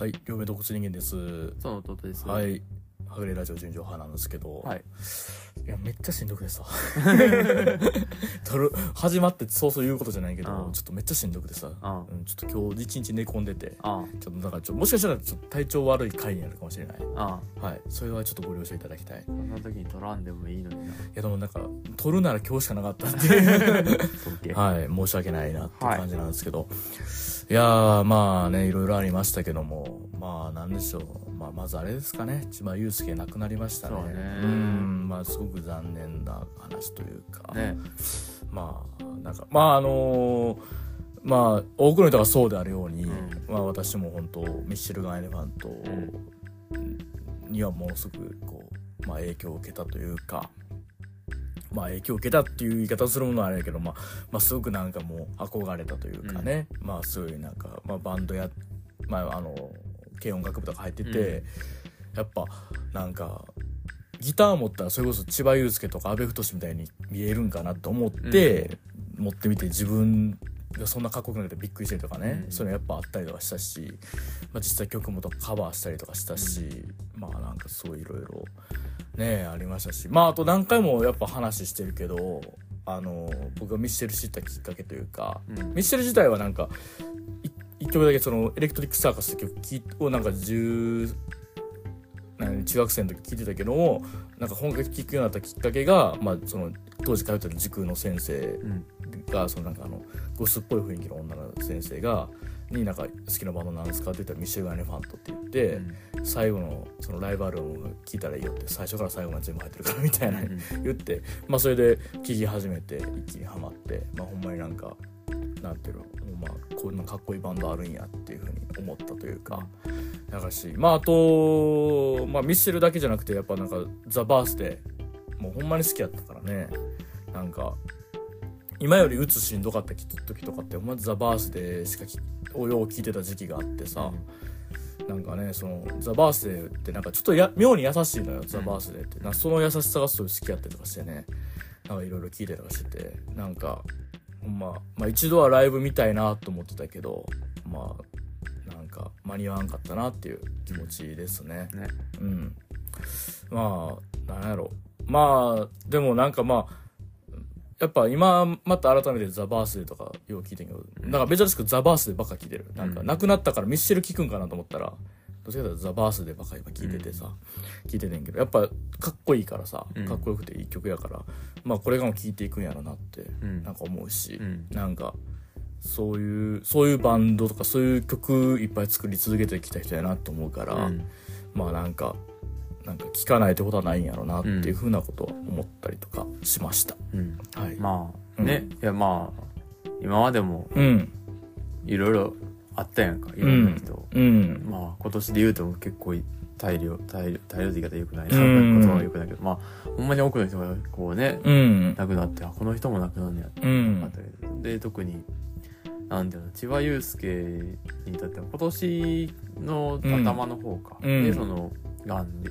はい、両目洞窟人間です。その弟です。は。い、はぐれラジオ純情派なんですけど、はい。いや、めっちゃしんどくてさ。撮る、始まってそうそう言うことじゃないけど、うんちょっとめっちゃしんどくてさ、あうん、ちょっと今日一日寝込んでて、あちょっとだからちょもしかしたらちょっと体調悪い回になるかもしれない。ああはい、それはちょっとご了承いただきたい。いそんな時に取らんでもいいのにな。や、でもなんか、撮るなら今日しかなかったっていう。そっけ。はい、申し訳ないなって感じなんですけど、い、やー、まあね、いろいろありましたけども、まあ、なんでしょう。まあ、まずあれですかね、千葉祐介亡くなりましたね。そうね。ん、まあ、すごく残念な話というか、ね。まあ、なんか、まあ、あのーまあ、多くの人がそうであるように、うん。まあ、私も本当ミッシェルガン・エレファントにはものすごくこう、まあ、影響を受けたというか、まあ、影響を受けたっていう言い方をするものはあれやけど、まあ、まあすごくなんかもう憧れたというかね、まあすごいなんか、まあ、バンドや、まあ、あの軽音楽部とか入ってて、やっぱなんかギター持ったらそれこそ千葉雄介とか阿部太みたいに見えるんかなと思って、持ってみて自分がそんなかっこよくなってびっくりしたりとかね、うん。そういうのやっぱあったりとかしたし、まあ、実際曲もとかカバーしたりとかしたし、まあなんかすごいいろいろねありましたし。まああと何回もやっぱ話してるけどあの僕がミッシェル知ったきっかけというか、うん。ミッシェル自体はなんかい一曲だけそのエレクトリックサーカスって曲をなんか10何中学生の時聴いてたけどもなんか本格的に聴くようになったきっかけが、まあ、その当時通ってた塾の先生うん。がそのなんかあのゴスっぽい雰囲気の女の先生がになんか好きなバンドなんですかって言ったらミッシェル・ガン・エレファントって言って、最後のそのライブアルバム聴いたらいいよって最初から最後まで全部入ってるからみたいな、言って、まあ、それで聴き始めて一気にハマって、まあ、ほんまになんかなんていうの、まあ、こんなかっこいいバンドあるんやっていうふうに思ったというか、だからしまああと、まあ、ミッシェルだけじゃなくてやっぱなんかザ・バースでもうほんまに好きやったからね。なんか今よりうつしんどかった時とかってほんまザ・バースデーしかきをよう聞いてた時期があってさ、なんかねそのザ・バースデーってなんかちょっとや妙に優しいのよ、ザ・バースデーって。なその優しさがすごい好きやったりとかしてね。なんかいろいろ聞いたりとかしてて。なんかほんま、まあ一度はライブ見たいなと思ってたけどまあなんか間に合わんかったなっていう気持ちですね。ね。うん。まあなんやろ。まあでもなんかまあやっぱ今また改めてザ・バースデーとかよう聞いてんけど、なんか珍しくザ・バースデーばっか聞いてる。なんかうん。亡くなったからミッシェル聞くんかなと思ったらどっちかというとザ・バースデーばっかり今聞いててさ、聞いててんけどやっぱかっこいいからさうん。かっこよくていい曲やから、まあこれからも聴いていくんやろなってうん。なんか思うし、うん。なんかそういうそういうバンドとかそういう曲いっぱい作り続けてきた人やなと思うから、うん。まあなんかなんか聞かないってことはないんやろなっていうふうなことは思ったりとかしました、うん。はい、まあ、うん。ね。いや、まあ、今までもうん。いろいろあったやんか。いろんな人。うん。まあ、今年で言うと結構大量、大量、大量って言い方よくない。な。うん。言葉はよくないけど、まあ、ほんまに多くの人がこうね、うん。亡くなって、あ、この人も亡くなるんやってたけどで特になんていうの千葉雄介に至っては今年の頭の方か、うん。でそのがんで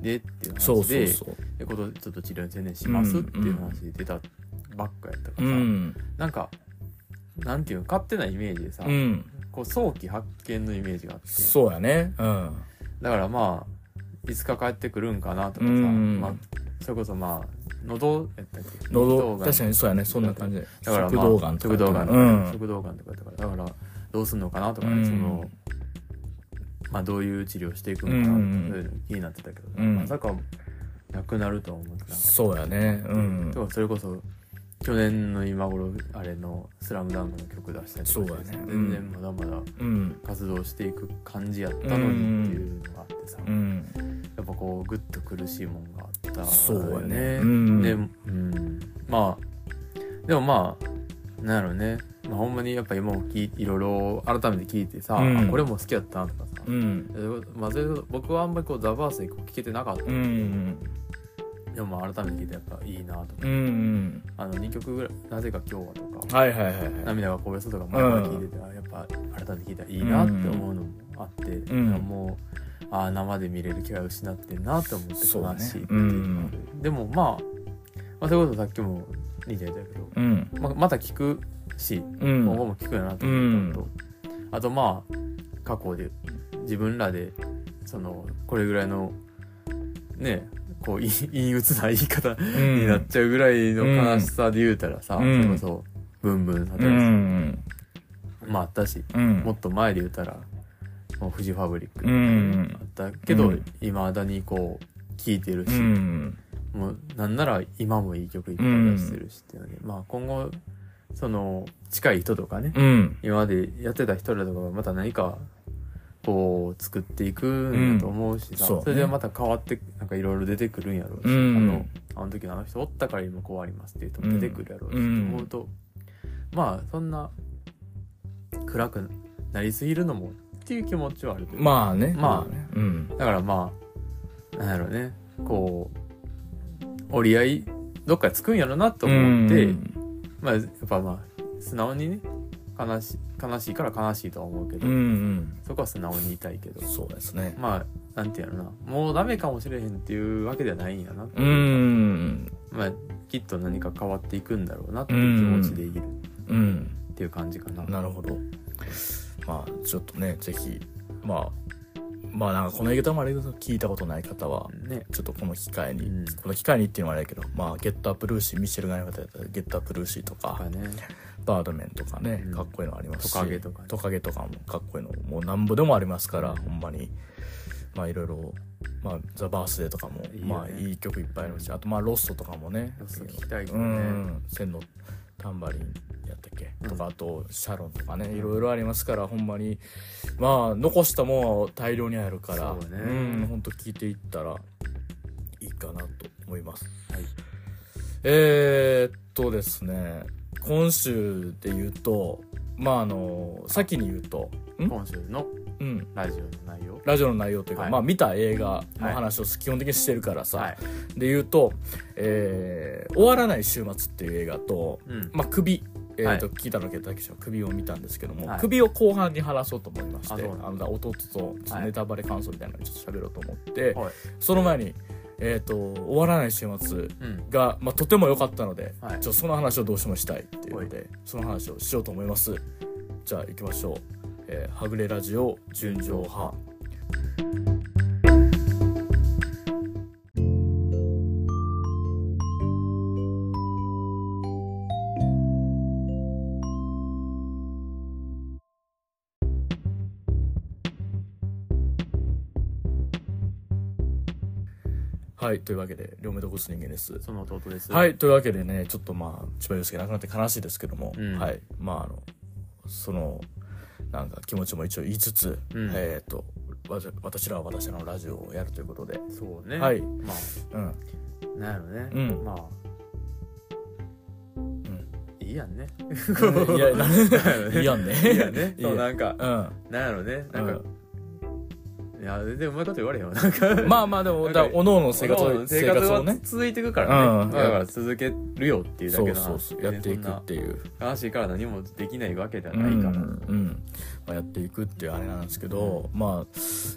でっていう話ででことちょっと治療に専念しますっていう話で出たばっかやったからさ、うん。なんかなんていうの勝手なイメージでさ、うんこう早期発見のイメージがあって。そうやね。うん。だからまあいつか帰ってくるんかなとかさ、うん。まあ、それこそまあ喉やったっけ喉確かにそうやね。そんな感じ。でだから、まあ、食道がんとか食道がんとか、うん。食道がんとかやったから。だからどうすんのかなとかね、うん。そのまあどういう治療していくのか。なとか、気になってたけど、うん。まさかなくなるとは思ってなかった。そうやね。うん。でもそれこそ去年の今頃あれの「スラムダンクの曲出したりとかしてそうやね。全然まだまだうん。活動していく感じやったのにっていうのがあってさ、うん。やっぱこうグッと苦しいもんがあったよそうやね。うん。で、うん、まあでもまあなんやろうね、まあ、ほんまにやっぱ今も聞いいろいろ改めて聞いてさ、うん。あこれも好きやったなとかさ、うん。でまあ、僕はあんまりこうザ・バースでこう聞けてなかった、うんでもまあ改めて聞いてやっぱいいなとか、うんうん。あの2曲ぐらい「なぜか今日は」とかはいはいはいはい「涙がこぼれそう」とか前から聞いてて、あやっぱ改めて聞いたらいいなって思うのもあって、ん。もうああ生で見れる機会を失ってんなって思って悲しいっていうのがある。でもまあ、まあ、そういうことさっきも兄ちゃん言ったけど、うん。まあ、また聞くしうん。今後も聞くよなと思ったのと、あとまあ過去で自分らでそのこれぐらいのねこうい陰鬱な言い方うん。になっちゃうぐらいの悲しさで言うたらさ、うん。それこそブンブンさうてらん。まああったし、うん。もっと前で言うたらもうフジファブリックうん。あったけどうん。いま、未だにこう聴いてるし、うん。もうなんなら今もいい曲いっぱい出してるしっていうので、まあ今後その近い人とかね、うん。今までやってた人らとかがまた何かこう作っていくんやと思うしさ、うん。そうね。それでまた変わってなんかいろいろ出てくるんやろうし、うん。あのあの時のあの人おったから今こうありますっていう人も出てくるやろうし、うん。と思うとまあそんな暗くなりすぎるのもっていう気持ちはあるけど。まあね。まあね。うん。だからまあなんやろうね。こう折り合いどっかでつくんやろなと思って、まあやっぱまあ素直にね悲し悲しいから悲しいとは思うけど、うんうん。そこは素直に言いたいけど。そうですね。まあなんていうのな。もうダメかもしれへんっていうわけではないんやなう。ん。まあきっと何か変わっていくんだろうなっていう気持ちでいる。うん。っていう感じかな。なるほど。まあちょっとねぜひまあまあなんかこの映画もあれだと聞いたことない方はね。ちょっとこの機会に、うん。この機会にっていうのはあれやけどまあゲットアップルーシーミシェルガンエレファントやったらゲットアップルーシーとか。とかねバードメンとかね、うん。かっこいいのありますしトカゲとかね。トカゲとかもかっこいいのもうなんぼでもありますから、ほんまに。まあいろいろまあザ・バースデーとかもいいよね。まあいい曲いっぱいあるしあとまあロストとかもね。ロスト聞きたいけうどね。ん。千のタンバリンやったっけ、うん。とかあとシャロンとかね。いろいろありますからほんまに。まあ残したもんは大量にあるからそうね。んほんと聞いていったらいいかなと思います。はい。えー、っとですね今週で言うとまああの先に言うとん？今週のうん。ラジオの内容？ラジオの内容というか、はい。まあ見た映画の話を基本的にしてるからさ、はい。で言うと、えー終わらない週末」っていう映画とうん。まあ、首、えーとは聞いたのけたけしの首を見たんですけども、はい。首を後半に話そうと思いましてああそうなんだ。の弟とちょっとネタバレ感想みたいなのをちょっと喋ろうと思って、はい。その前に、えーと「終わらない週末うん。が」まあ、とても良かったので、はい。ちょその話をどうしてもしたいっていうのでその話をしようと思います。じゃあ行きましょう「えーはぐれラジオ純情派」はいというわけで両目洞窟人間です。その弟です。はいというわけでねちょっとまあ千葉祐介亡くなって悲しいですけども、うん。はいまああのそのなんか気持ちも一応言いつつ、うん。えっ、とわた私らは私らのラジオをやるということで。そうね。はい。まうん。あなんやろね。うん。まあ。いいやんね。いやないいやんね。いいやんね。そうなんかうん。なんやろね。なんかや全然うまいこと言われへんわなんか。まあまあでもだおのおの生活を生活は続いていくからうん。ねだから続けるよっていうだそけのうそうそう。やっていくっていう。悲しいから何もできないわけではうないから。んうん。まあ、やっていくっていうあれなんですけど、まあ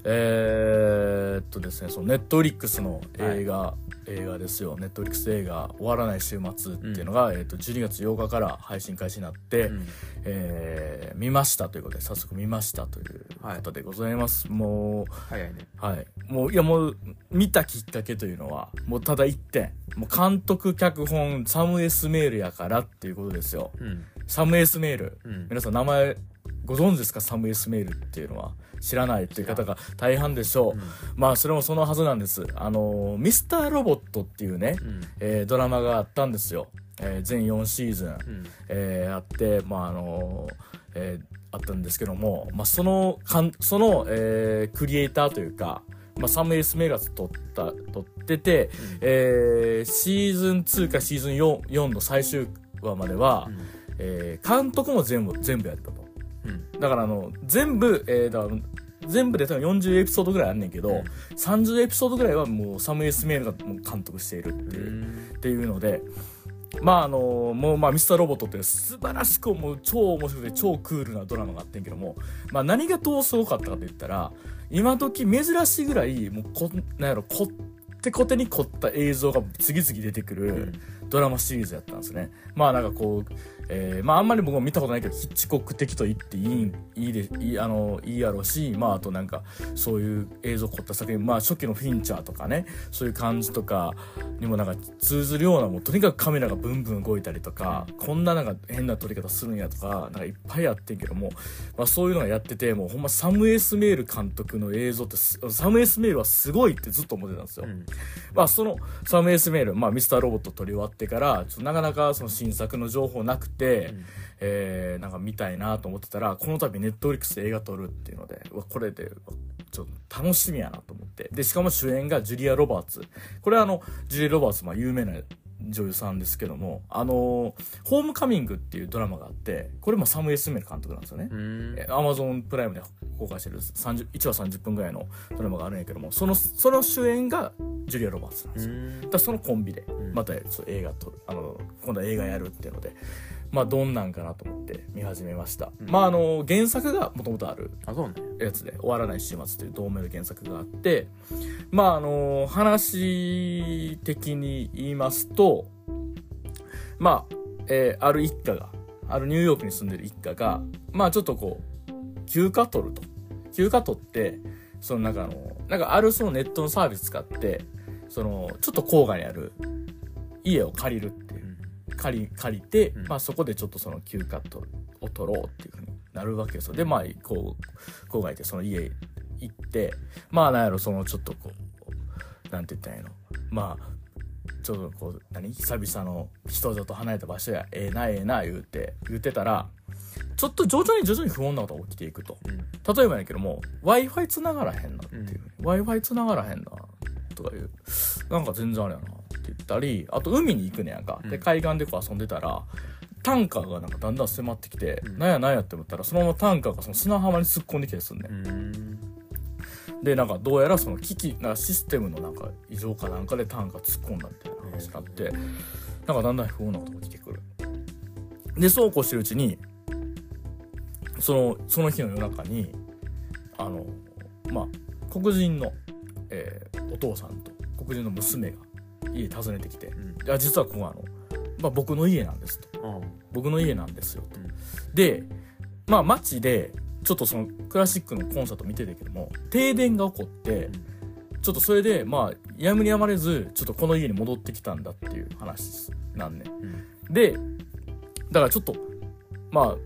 えーっとですねそのネットフリックスの映画、映画ですよ。ネットフリックス映画「終わらない週末」っていうのが、えーっと12月8日から配信開始になって、うん。えー見ましたということで早速見ましたということでございます、もう早いねはい。もう、いやもう、見たきっかけというのは、もうただ一点。もう監督、脚本、サムエスメールやからっていうことですよ。うんサムエスメール。うん皆さん名前ご存知ですか？サムエスメールっていうのは。知らないっていう方が大半でしょう。まあ、それもそのはずなんです。あの、ミスターロボットっていうね、うんえードラマがあったんですよ。えー全4シーズン。うんえーあって、まああのえーあったんですけども、まあ、そのかんその、えークリエイターというか、まあ、サムエス・メガス撮った撮ってて、えーシーズン2かシーズン 4, 4の最終話までは、うん。えー監督も全部全部やったと。うん。だからあの全部、えーだから全部で多分40エピソードぐらいあんねんけど、うん。30エピソードぐらいはもうサムエス・メールがもう監督しているっていう、っていうのでまああのもうまあミスターロボットって素晴らしくもう超面白くて超クールなドラマがあってんけども、まあ、何がどうすごかったかと言ったら今時珍しいぐらいもうこなんやろこってこてに凝った映像が次々出てくるドラマシリーズやったんですね。まあなんかこう、えー、まああんまり僕も見たことないけど、ヒッチコック的と言っていい、いいで、いい、あの、いいやろうし、まああとなんか、そういう映像凝った作品、まあ初期のフィンチャーとかね、そういう感じとかにもなんか通ずるような、もうとにかくカメラがブンブン動いたりとか、こんななんか変な撮り方するんやとか、なんかいっぱいやってんけども、まあそういうのがやってて、もうほんまサムエスメール監督の映像ってサムエスメールはすごいってずっと思ってたんですよ。うん、まあそのサムエスメール、まあミスターロボット撮り終わってから、ちょっとなかなかその新作の情報なくて、うん、えー、なんか見たいなと思ってたら、この度ネットフリックスで映画撮るっていうので、うわ、これで、ちょっと楽しみやなと思って。で、しかも主演がジュリア・ロバーツ。これはあの、ジュリア・ロバーツ、まあ有名な女優さんですけども、あのー、ホームカミングっていうドラマがあって、これもサム・エスメル監督なんですよね。アマゾンプライムで公開してる30 1話30分ぐらいのドラマがあるんやけども、その、その主演がジュリア・ロバーツなんですよ。だそのコンビで、また映画撮る、あの、今度は映画やるっていうので、まあどんなんかなと思って見始めました、うん、まああの原作がもともとあるや。つで「終わらない週末」という同名の原作があってまああの話的に言いますとまあ、えー、ある一家があるニューヨークに住んでる一家がまあちょっとこう休暇取ると。休暇取ってそのなんかあのなんかあるそのネットのサービス使ってそのちょっと郊外にある家を借りるっていう借り、借りて、まあそこでちょっとその休暇とを取ろうっていうふうになるわけですよ。で、まあ、こう、郊外でその家行って、まあなんやろ、そのちょっとこう、なんて言ったらいいの？まあ、ちょっとこう、何？久々の人里離れた場所や、ええー、なええー、な言うて、言ってたら、ちょっと徐々に徐々に不穏なことが起きていくと。うん、例えばやけども、Wi-Fi 繋がらへんなっていう。うん、Wi-Fi 繋がらへんな、とかいう。なんか全然あれやな。って言ったりあと海に行くねやんか、で海岸でこう遊んでたらタンカーがなんかだんだん迫ってきて、うん、なんやなんやって思ったらそのままタンカーがその砂浜に突っ込んできたりすんねん。でなんかどうやらその機器なシステムのなんか異常かなんかでタンカー突っ込んだみたいな話になって、なんかだんだん不穏なことが起きてくる。でそうこうしてるうちにそのその日の夜中にあのまあ黒人の、えー、お父さんと黒人の娘が家訪ねてきて「いや実はここはあの、まあ、僕の家なんです」と「僕の家なんですよ」と。でまあ街でちょっとそのクラシックのコンサート見てたけども停電が起こって、ちょっとそれでまあやむにやまれずちょっとこの家に戻ってきたんだっていう話なんね、うん、でだからちょっとまあ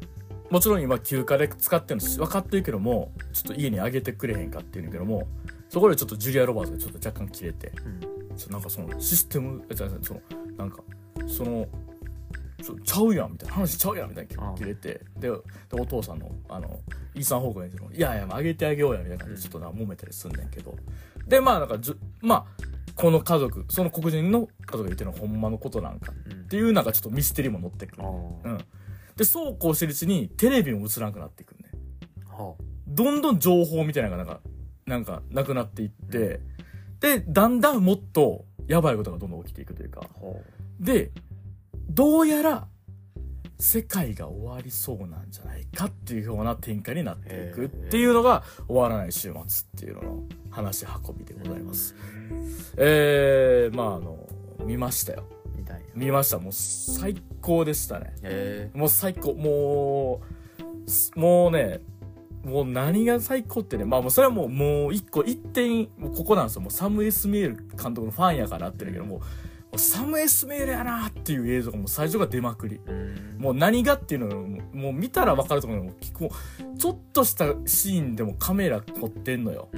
もちろん今休暇で使ってるの分かってるけどもちょっと家にあげてくれへんかっていうんだけどもそこでちょっとジュリア・ロバーツがちょっと若干切れて、うんなんかそのシステムじゃそのなんかそのちゃうやんみたいな話ちゃうやんみたいな切れてでお父さんのあのイーサン方向にいやいやあげてあげようやみたいな感じでちょっとな揉めたりすんねんけど。でまあなんかじゅまあこの家族その黒人の家族が言ってるのはほんまのことなんかっていうなんかちょっとミステリーも乗ってくる、うん、でそうこうしてるうちにテレビも映らなくなっていくね、はあ、どんどん情報みたいなのがなんかなんかなくなっていって、うんで、だんだんもっとやばいことがどんどん起きていくというか。で、どうやら世界が終わりそうなんじゃないかっていうような展開になっていくっていうのが終わらない週末っていうのの話運びでございます。えー、まああの、見ましたよ。見ました。もう最高でしたね。もう最高。もう、もうね、もう何が最高ってね、まあもうそれはもう、もう一個、一点、もうここなんですよ。もうサム・エスメール監督のファンやからってるけども、うサム・エスメールやなっていう映像がもう最初が出まくり。もう何がっていうのを、もう見たら分かると思うけど、ちょっとしたシーンでもカメラ撮ってんのよ。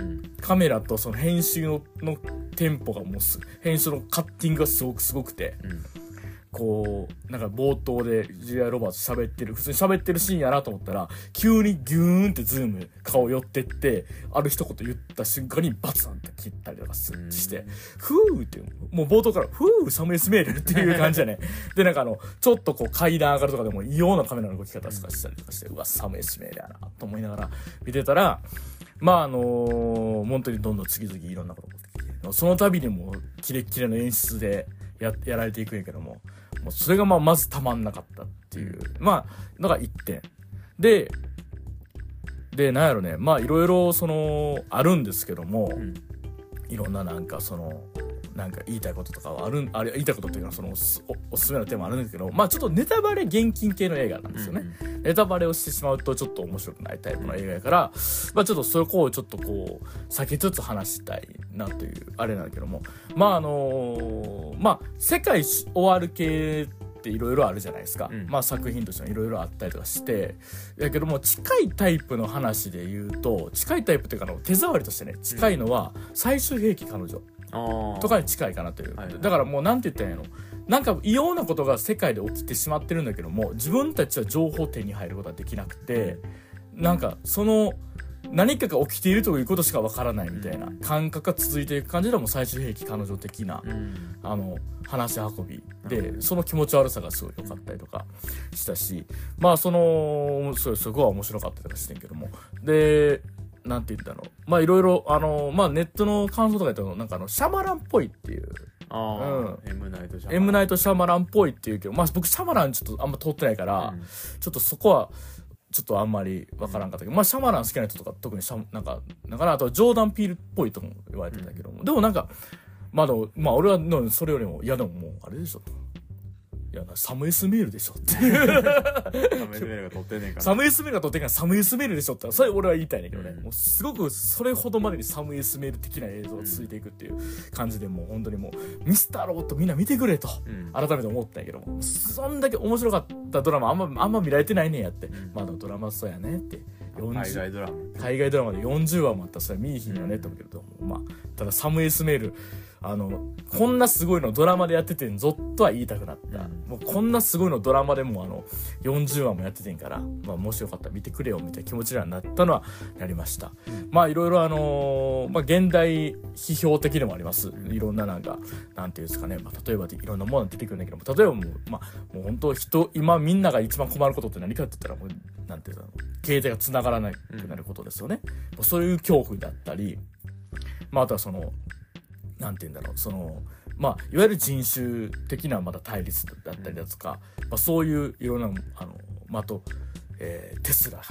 カメラとその編集ののテンポがもう編集のカッティングがすごくすごくて。うんこう、なんか冒頭でジュリア・ロバーツ喋ってる、普通に喋ってるシーンやなと思ったら、急にギューンってズーム、顔寄ってって、ある一言言った瞬間にバツンって切ったりとかして、ふーって、もう冒頭から、ふーサムエスメールっていう感じだね。で、なんかあの、ちょっとこう階段上がるとかでも異様なカメラの動き方とかしたりとかして、うわ、サムエスメールやなと思いながら見てたら、まああのー、本当にどんどん次々いろんなことが起きてきて、その度にもキレッキレの演出でや、やられていくんやけども、もうそれがまあまずたまんなかったっていう、まあ、のが1点。で、で、なんやろね、まあいろいろその、あるんですけども、うん、いろんななんかその、なんか言いたいこととかはあるんあれ言いたいことっていうのはそのおすおおすすめのテーマあるんですけどまあちょっとネタバレ厳禁系の映画なんですよね、ネタバレをしてしまうとちょっと面白くないタイプの映画やから、まあちょっとそこをちょっとこう避けつつ話したいなというあれなんだけども。まああのまあ世界終わる系っていろいろあるじゃないですか、うん。まあ作品としてはいろいろあったりとかして。やけども近いタイプの話で言うと近いタイプっていうかあの手触りとしてね近いのは最終兵器彼女とかに近いかなという、はいはい。だからもうなんて言ったらいいのなんか異様なことが世界で起きてしまってるんだけども自分たちは情報を手に入ることはできなくてなんかその何かが起きているということしかわからないみたいな感覚が続いていく感じでもう最終兵器彼女的なうん。あの話し運びでうんその気持ち悪さがすごい良かったりとかしたしまあそのすごい面白かったりとかしてんけども。でなんて言ったのまあいろいろあのまあネットの感想とか言ったらなんかあのシャマランっぽいっていう。ああ、エムナイトシャマラン。M ナイト・シャマランっぽいっていうけどまあ僕シャマランちょっとあんま通ってないから、うん。ちょっとそこはちょっとあんまりわからんかったけど、まあシャマラン好きな人とか特にシャなんかだからあとジョーダン・ピールっぽいとも言われてたけども、でもなんかまあまあ俺はのそれよりもいやでももうあれでしょいやサムエスメールでしょって。サムエスメールが撮ってんねんから。サムエスメールが撮ってんからサムエスメールでしょって。それ俺は言いたいねんだけどね、うん。もうすごくそれほどまでにサムエスメール的な映像が続いていくっていう感じでもう本当にもうミスターロボットみんな見てくれとうん。改めて思ったんやけどもそんだけ面白かったドラマあんまあんま見られてないねんやって、ん。まあドラマそうやねって。40海外ドラマ。海外ドラマで40話もあった。らそれは見いひんよねって思うけど、まあただサムエスメールあのこんなすごいのドラマでやっててんぞとは言いたくなった、うん。もうこんなすごいのドラマでもあの40話もやっててんから、まあ、もしよかったら見てくれよみたいな気持ちにはなったのはなりました、まあいろいろあのーまあ現代批評的でもあります。いろんななんかなんていうんですかね、まあ、例えばでいろんなものが出てくるんだけども例えばもうまあもう本当人今みんなが一番困ることって何かって言ったらもうなんていうの携帯が繋がらなくなることですよね、もうそういう恐怖だったりまああとはそのなんて言うんだろう。そのまあいわゆる人種的なまだ対立だったりだとか、まあ、そういういろんなあの、まあ、あと、えーテスラ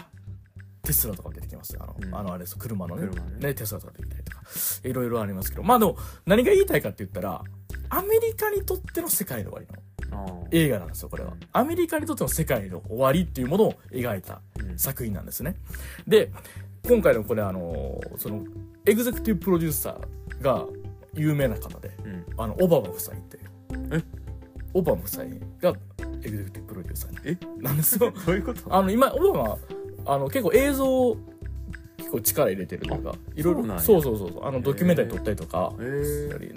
テスラとか出てきますあの,、うん。あのあれです。車のね。車ね。ねテスラとか出てきたりとか。いろいろありますけど。まあでも何が言いたいかって言ったらアメリカにとっての世界の終わりの映画なんですよこれは。うん。アメリカにとっての世界の終わりっていうものを描いたうん。作品なんですね。で今回のこれあのそのエグゼクティブプロデューサーが有名な方でうん。あのオバマ夫妻ってえ？オバマ夫妻がエグゼクティブプロデューサーえ？なんですよ。どういうこと？あの今オバマあの結構映像を結構力入れてるというかいろいろそうそうそうそう。あのドキュメンタリー撮ったりとか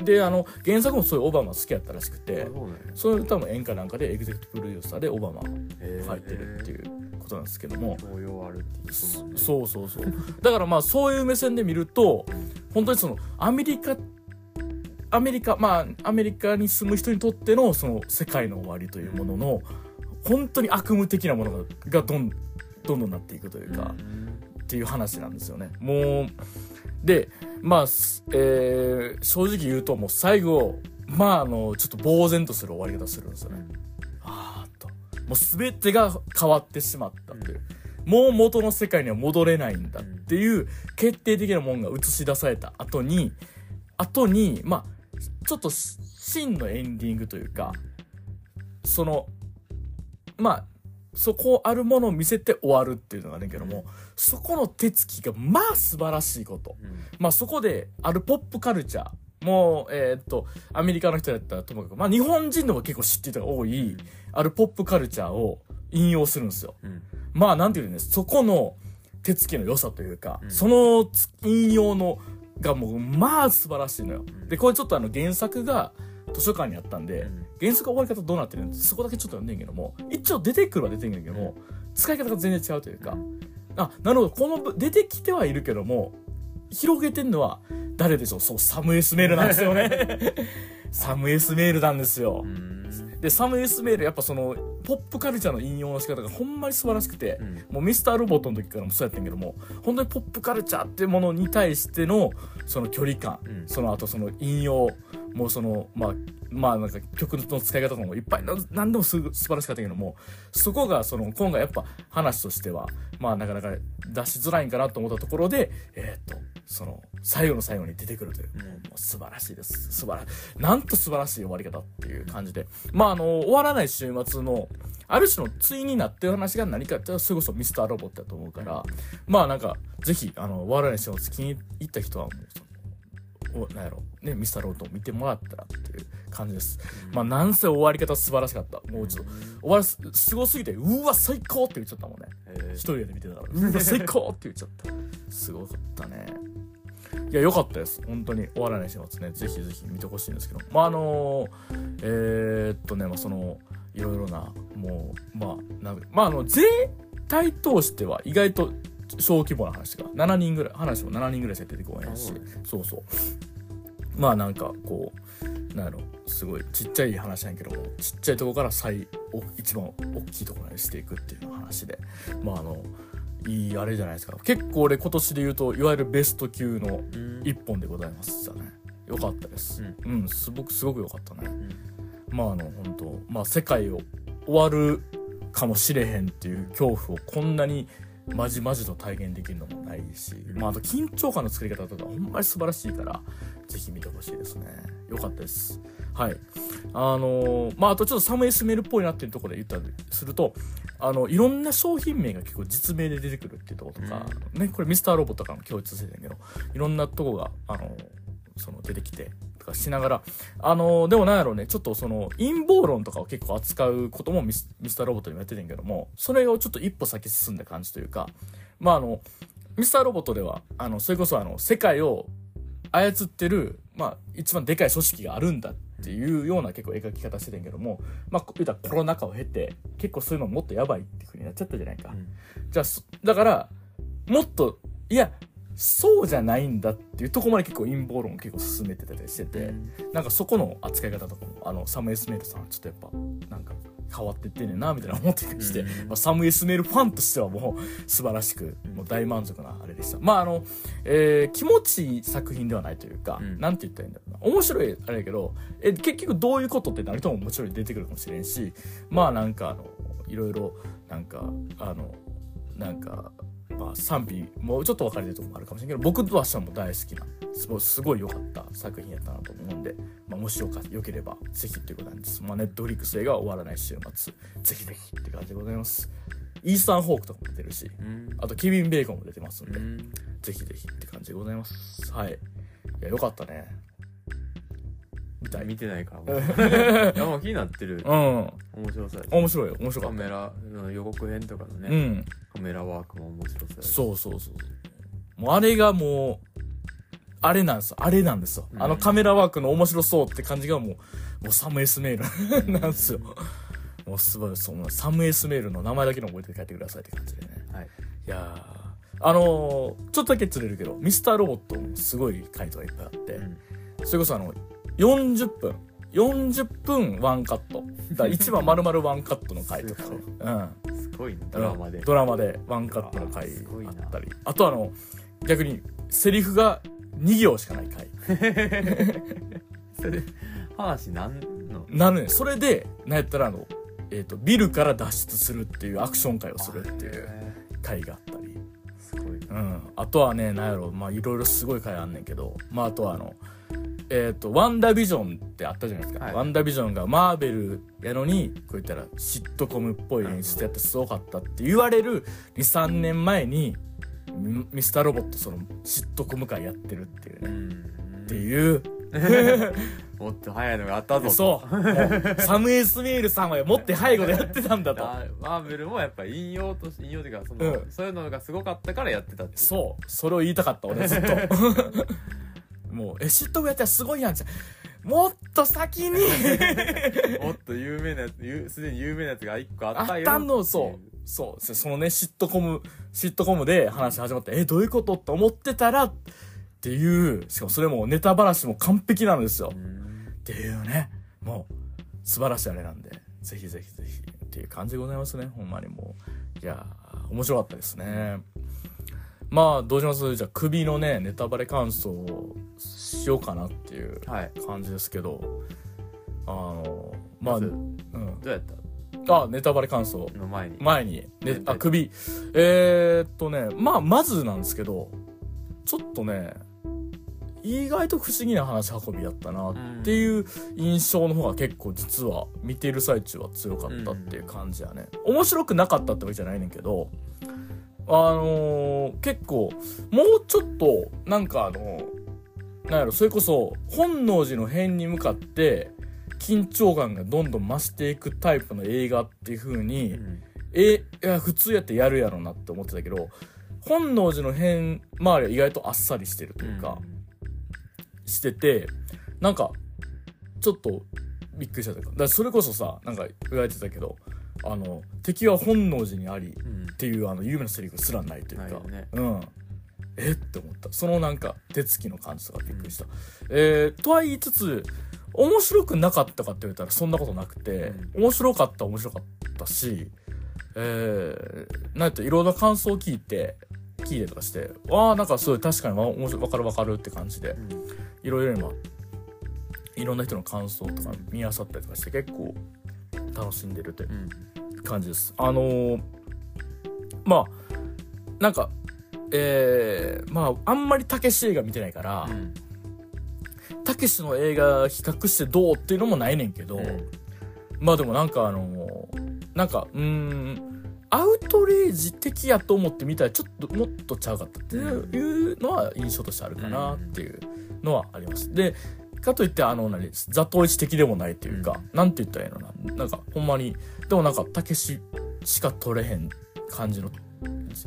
であの原作もそういうオバマ好きやったらしくてあそういう多分演歌なんかでエグゼクティブプロデューサーでオバマ入ってるっていうことなんですけども。教養あるっていう。ことなんねそうそうそう。だからまあそういう目線で見ると本当にそのアメリカアメリカまあアメリカに住む人にとってのその世界の終わりというものの本当に悪夢的なものががどんどんどんなっていくというか、うんっていう話なんですよね。もうでまあ、すえー正直言うともう最後まああのちょっと呆然とする終わり方するんですよね。あーっともう全てが変わってしまったっていう、もう元の世界には戻れないんだっていう決定的なもんが映し出された後に後にまあちょっとし真のエンディングというかそのまあそこあるものを見せて終わるっていうのがあるけども、そこの手つきがまあ素晴らしいこと。うん。まあそこであるポップカルチャーもうえーっとアメリカの人だったらともかくまあ日本人でも結構知ってる人が多い、あるポップカルチャーを引用するんですよ。うん。まあなんていうんです？そこの手つきの良さというか、うん。そのつ引用のがもうまあ素晴らしいのよ。ん。でこれちょっとあの原作が図書館にあったんで、うん。原作終わり方どうなってるの？そこだけちょっと読んでんけども一応出てくるは出てんけども、使い方が全然違うというか、あなるほどこの部出てきてはいるけども広げてんのは誰でしょう？そうサムエスメールなんですよね。サムエスメールなんですよ、うんでサムエスメールやっぱそのポップカルチャーの引用の仕方がほんまに素晴らしくて、うん。もうミスターロボットの時からもそうやったんやけども本当にポップカルチャーっていうものに対してのその距離感、うん。その後その引用もうそのまあまあなんか曲の使い方とかもいっぱいな何でもす素晴らしかったけどもそこがその今回やっぱ話としてはまあなかなか出しづらいんかなと思ったところでえーっとその最後の最後に出てくるという、うん。もう素晴らしいです。素晴らなんと素晴らしい終わり方っていう感じで。まああの終わらない週末のある種の対になってる話が何かってそれこそミスターロボットだと思うから、まあなんかぜひあの終わらない週末気に入った人はもうそのおなんやろ。ねミスターロボットを見てもらったらっていう感じです、まあなんせ終わり方素晴らしかった。もうちょっと終わらすすごすぎてうわ最高って言っちゃったもんね。え一人で見てたから。うわ最高って言っちゃった。すごかったね。いや良かったです。本当に終わらない週末ね。ぜひぜひ見てほしいんですけど。まああのえーっとねまあそのいろいろなもうまあなんまああの全体通しては意外と小規模な話が。7人ぐらい話も7人ぐらいしか出てこないし。あそうね。そうまあなんかこうなんやろ。すごいちっちゃい話なんやけどもちっちゃいとこから最お一番大きいところまでしていくっていう話で。まああのいいあれじゃないですか。結構俺今年で言うといわゆるベスト級のうん。一本でございますじゃね。よかったです。うん、すごくすごくよかったね。まああの本当まあ世界を終わるかもしれへんっていう恐怖をこんなにまじまじと体現できるのもないし、まああと緊張感の作り方とかほんまに素晴らしいからぜひ見てほしいですね。よかったです。はい。あのーまああとちょっとサムエスメルっぽいなっていうところで言ったりするとあのいろんな商品名が結構実名で出てくるっていうところとか、ねこれミスターロボットからも共通してたんやけどいろんなとこがあのその出てきてとかしながらあのでもなんやろうねちょっとその陰謀論とかを結構扱うこともミスミスターロボットにもやっててんけどもそれをちょっと一歩先進んだ感じというかまああのミスターロボットではあのそれこそあの世界を操ってる、まあ、一番でかい組織があるんだっていうような結構描き方してたんやけども、まあ、言うたらコロナ禍を経て結構そういうのもっとやばいっていう風になっちゃったじゃないか。じゃあそだからもっといやそうじゃないんだっていうところまで結構陰謀論を結構進めてたりしてて、なんかそこの扱い方とかもあのサム・エスメールさんはちょっとやっぱなんか変わってってんねんなみたいな思ってたりして、うん。まあ、サム・エスメールファンとしてはもう素晴らしくもう大満足なあれでした。まああの、えー気持ちいい作品ではないというか、うん。なんて言ったらいいんだろうな。面白いあれやけどえ結局どういうことってなる人ももちろん出てくるかもしれんしまあなんかあのいろいろなんかあのなんかまあ賛否もうちょっと分かれてるところもあるかもしれんけど僕としてはもう大好きなすごいすごい良かった作品やったなと思うんで、まあ、もしよかよければぜひっていうことなんです。まあネットフリックス映画は終わらない週末ぜひぜひって感じでございます。イーサン・ホークとかも出てるしうん。あとケビン・ベーコンも出てますんで、うん。ぜひぜひって感じでございます。はい。いやよかったね見たい。見てないから。も ういやもう気になってる。うん。面白そうやし。面白いよ面白かった。カメラの予告編とかのね、うん。カメラワークも面白そうやし。そうそうそうもうあれがもうあれなんですよ。あれなんですよ、うん。あのカメラワークの面白そうって感じがもうもうサム・エスメール なんですよ。もうすごいそのサム・エスメールの名前だけの覚えて帰ってくださいって感じでね。はい。いやーあのーちょっとだけずれるけどミスターロボットもすごい回とかがいっぱいあって、うん。それこそあの40分。40分ワンカット。だから1話丸々ワンカットの回とか。ねうん。すごいね。ドラマで。ドラマでワンカットの回すごいな。あったり。あとあの逆にセリフが2行しかない回。それ話なんの？なるねそれでなんやったらあの、えー、とビルから脱出するっていうアクション回をするっていうへ回があったり、ーすごいね。うん、あとはねなんやろまあいろいろすごい回あんねんけど。まああとはあのえっ、とワンダービジョンってあったじゃないですか、はい。ワンダービジョンがマーベルやのにこう言ったらシットコムっぽい演出やってすごかったって言われる23年前にミミスターロボットそのシットコム会やってるっていうね、うんっていう。もっと早いのがあったぞと。そう。サム・エスメールさんはもっと背後でやってたんだと。だマーベルもやっぱ引用とし引用というかその、うん。そういうのがすごかったからやってたってそう。それを言いたかった俺ずっと もうえシットコムやったらすごいやんじゃん。もっと先に。もっと有名なやつゆすでに有名なやつが一個あったよ。あったのそう。そう。そそのねシットコムシットコムで話始まってえどういうことって思ってたらっていう。しかもそれもネタばらしも完璧なんですよ、うんっていうね。もう素晴らしいあれなんで。ぜひぜひぜひ。っていう感じでございますね。ほんまにもう。いやー面白かったですねまあどうします？じゃあ首のねネタバレ感想をしようかなっていうはい。感じですけどあのまあ、まずうん、どうやった？あネタバレ感想。の前に。前に、ねね、あ首。えー、っとねまあまずなんですけどちょっとね意外と不思議な話運びだったなっていう印象の方が結構実は見てる最中は強かったっていう感じやね、面白くなかったってわけじゃないねんけどあのー、結構もうちょっとなんかあのなんやろそれこそ本能寺の変に向かって緊張感がどんどん増していくタイプの映画っていう風に、うん、えいや普通やってやるやろなって思ってたけど本能寺の変周りは意外とあっさりしてるというか、うん。しててなんかちょっとびっくりしたというかだそれこそさなんか言われてたけどあの敵は本能寺にありっていう、あの有名なセリフすらないというか、ね、うん。え？って思った。そのなんか手つきの感じとかびっくりした、うん、えー、とは言いつつ面白くなかったかって言われたらそんなことなくて、うん、面白かった面白かったしえー、なんていろんな感想を聞いて聞いてとかしてわあなんかすごい確かに面白い分かる分かるって感じで、うん。いろいろ今いろんな人の感想とか見あさったりとかして結構楽しんでるという感じです。あのー、まあなんかえー、まああんまりたけし映画見てないからたけしの映画比較してどうっていうのもないねんけど、うん、まあでもなんかあのー、なんかうんアウトレイジ的やと思ってみたらちょっともっとちゃうかったっていうのは印象としてあるかなっていう。うんのはあります。で、かといって、あの、何、座頭市的でもないというか、うん、なんて言ったらいいのな？なんか、ほんまに、でもなんか、たけししか撮れへん感じの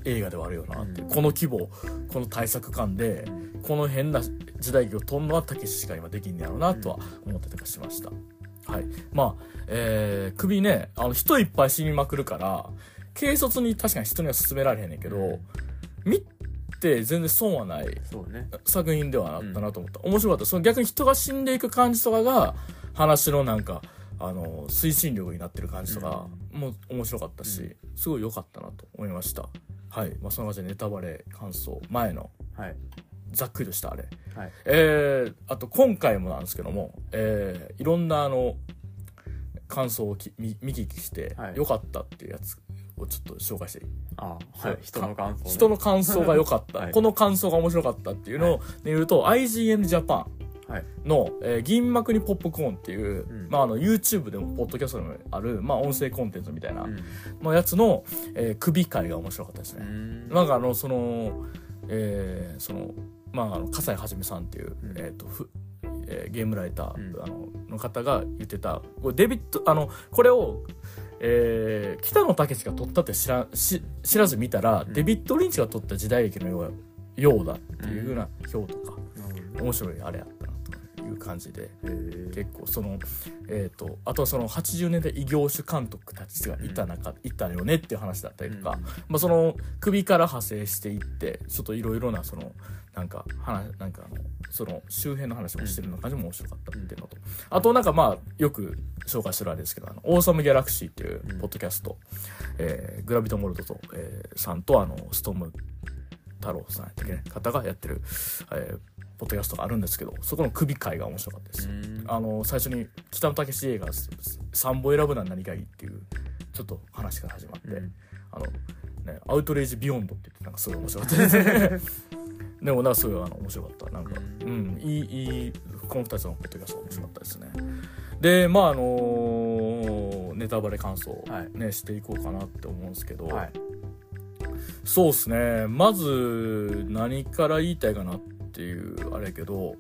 映画ではあるよなって、うん、この規模、この対策感で、この変な時代劇を撮るのはたけししか今できんねやろうなとは思ってたりしました。はい。まあ、えー、首ね、あの、人いっぱい死にまくるから、軽率に確かに人には勧められへんねんけど、見って全然損はない。作品ではあったなと思った、面白かった。その逆に人が死んでいく感じとかが話のなんかあの推進力になってる感じとかも面白かったし、すごい良かったなと思いました。はい。まあそんな感じでネタバレ感想前の、はい、ざっくりとしたあれ、はい、えー、あと今回もなんですけども、えー、いろんなあの感想を見見聞きして良かったっていうやつをちょっと紹介してい。いあはい、人の感想、ね、人の感想が良かった、はい、この感想が面白かったっていうのを言うと、はい、IGN ジャパンの、はい、えー、銀幕にポップコーンっていう、うん、まあ、あの YouTube でもポッドキャストでもある、まあ、音声コンテンツみたいな、うん、のやつの、えー、首会が面白かったですね。ん。なんかあのその、えー、そのまああの笠井はじめさんっていう、うん、えっ、ー、とふえー、ゲームライター、あのの方が言ってたこれデビットあのこれをえー、北野武が撮ったって知らし知らず見たら、うん、デビッド・リンチが撮った時代劇のようようだっていうふうな表とか、うん、面白いあれやったなという感じで、結構そのえっ、ー、とあとはその80年代異業種監督たちがいた中、うん、いたよねっていう話だったりとか、まあ、その首から派生していってちょっといろいろなそのなんか話なんかあのその周辺の話もしてるような感じも面白かったっていうのと、あとなんかまあよく紹介してるあれですけどあのオーサムギャラクシーっていうポッドキャスト、うん、えー、グラビトモルドと、えー、さんとあのストーム太郎さんやったっけね方がやってる、えー、ポッドキャストがあるんですけどそこの首会が面白かったです、あの最初に北野武映画3本選ぶなら何がいいっていうちょっと話から始まって、うん、あのね、アウトレイジビヨンドって言ってなんかすごい面白かったです。ね でもなすごいあの面白かった。なんかうんいいいいこの2つのポッドキャスト面白かったですね。でまああのー、ネタバレ感想ね、はい、していこうかなって思うんですけど、はい、そうっすね。まず何から言いたいかなっていうあれやけど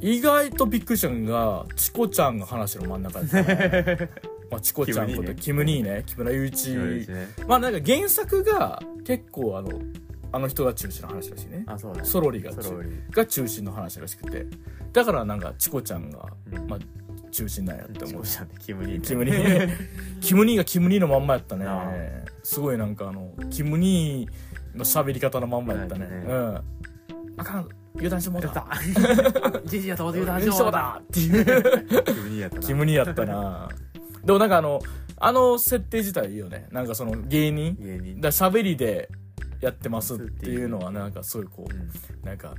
意外とびっくりしたのがチコちゃんが話の真ん中ですね。まあ、チコちゃんことキム兄ね。木村祐一、ね、まあなんか原作が結構あのあの人が中心の話らしいね。あそうね。ソロリが中が中心の話らしくて。だからなんかチコちゃんが、うん、まあ、中心なんやって思う。キムニーキムニー。キムニーがキムニーのまんまやったね。すごいなんかあのキムニーの喋り方のまんまやったね、ね、うん。あかん油断してもうた。じじやと油断してもうた っていう。キムニーやったな。でもなんかあのあの設定自体いいよね。なんかその芸人。芸人。だ喋りでやってますっていうのはなんかすごいこう、うん、なんか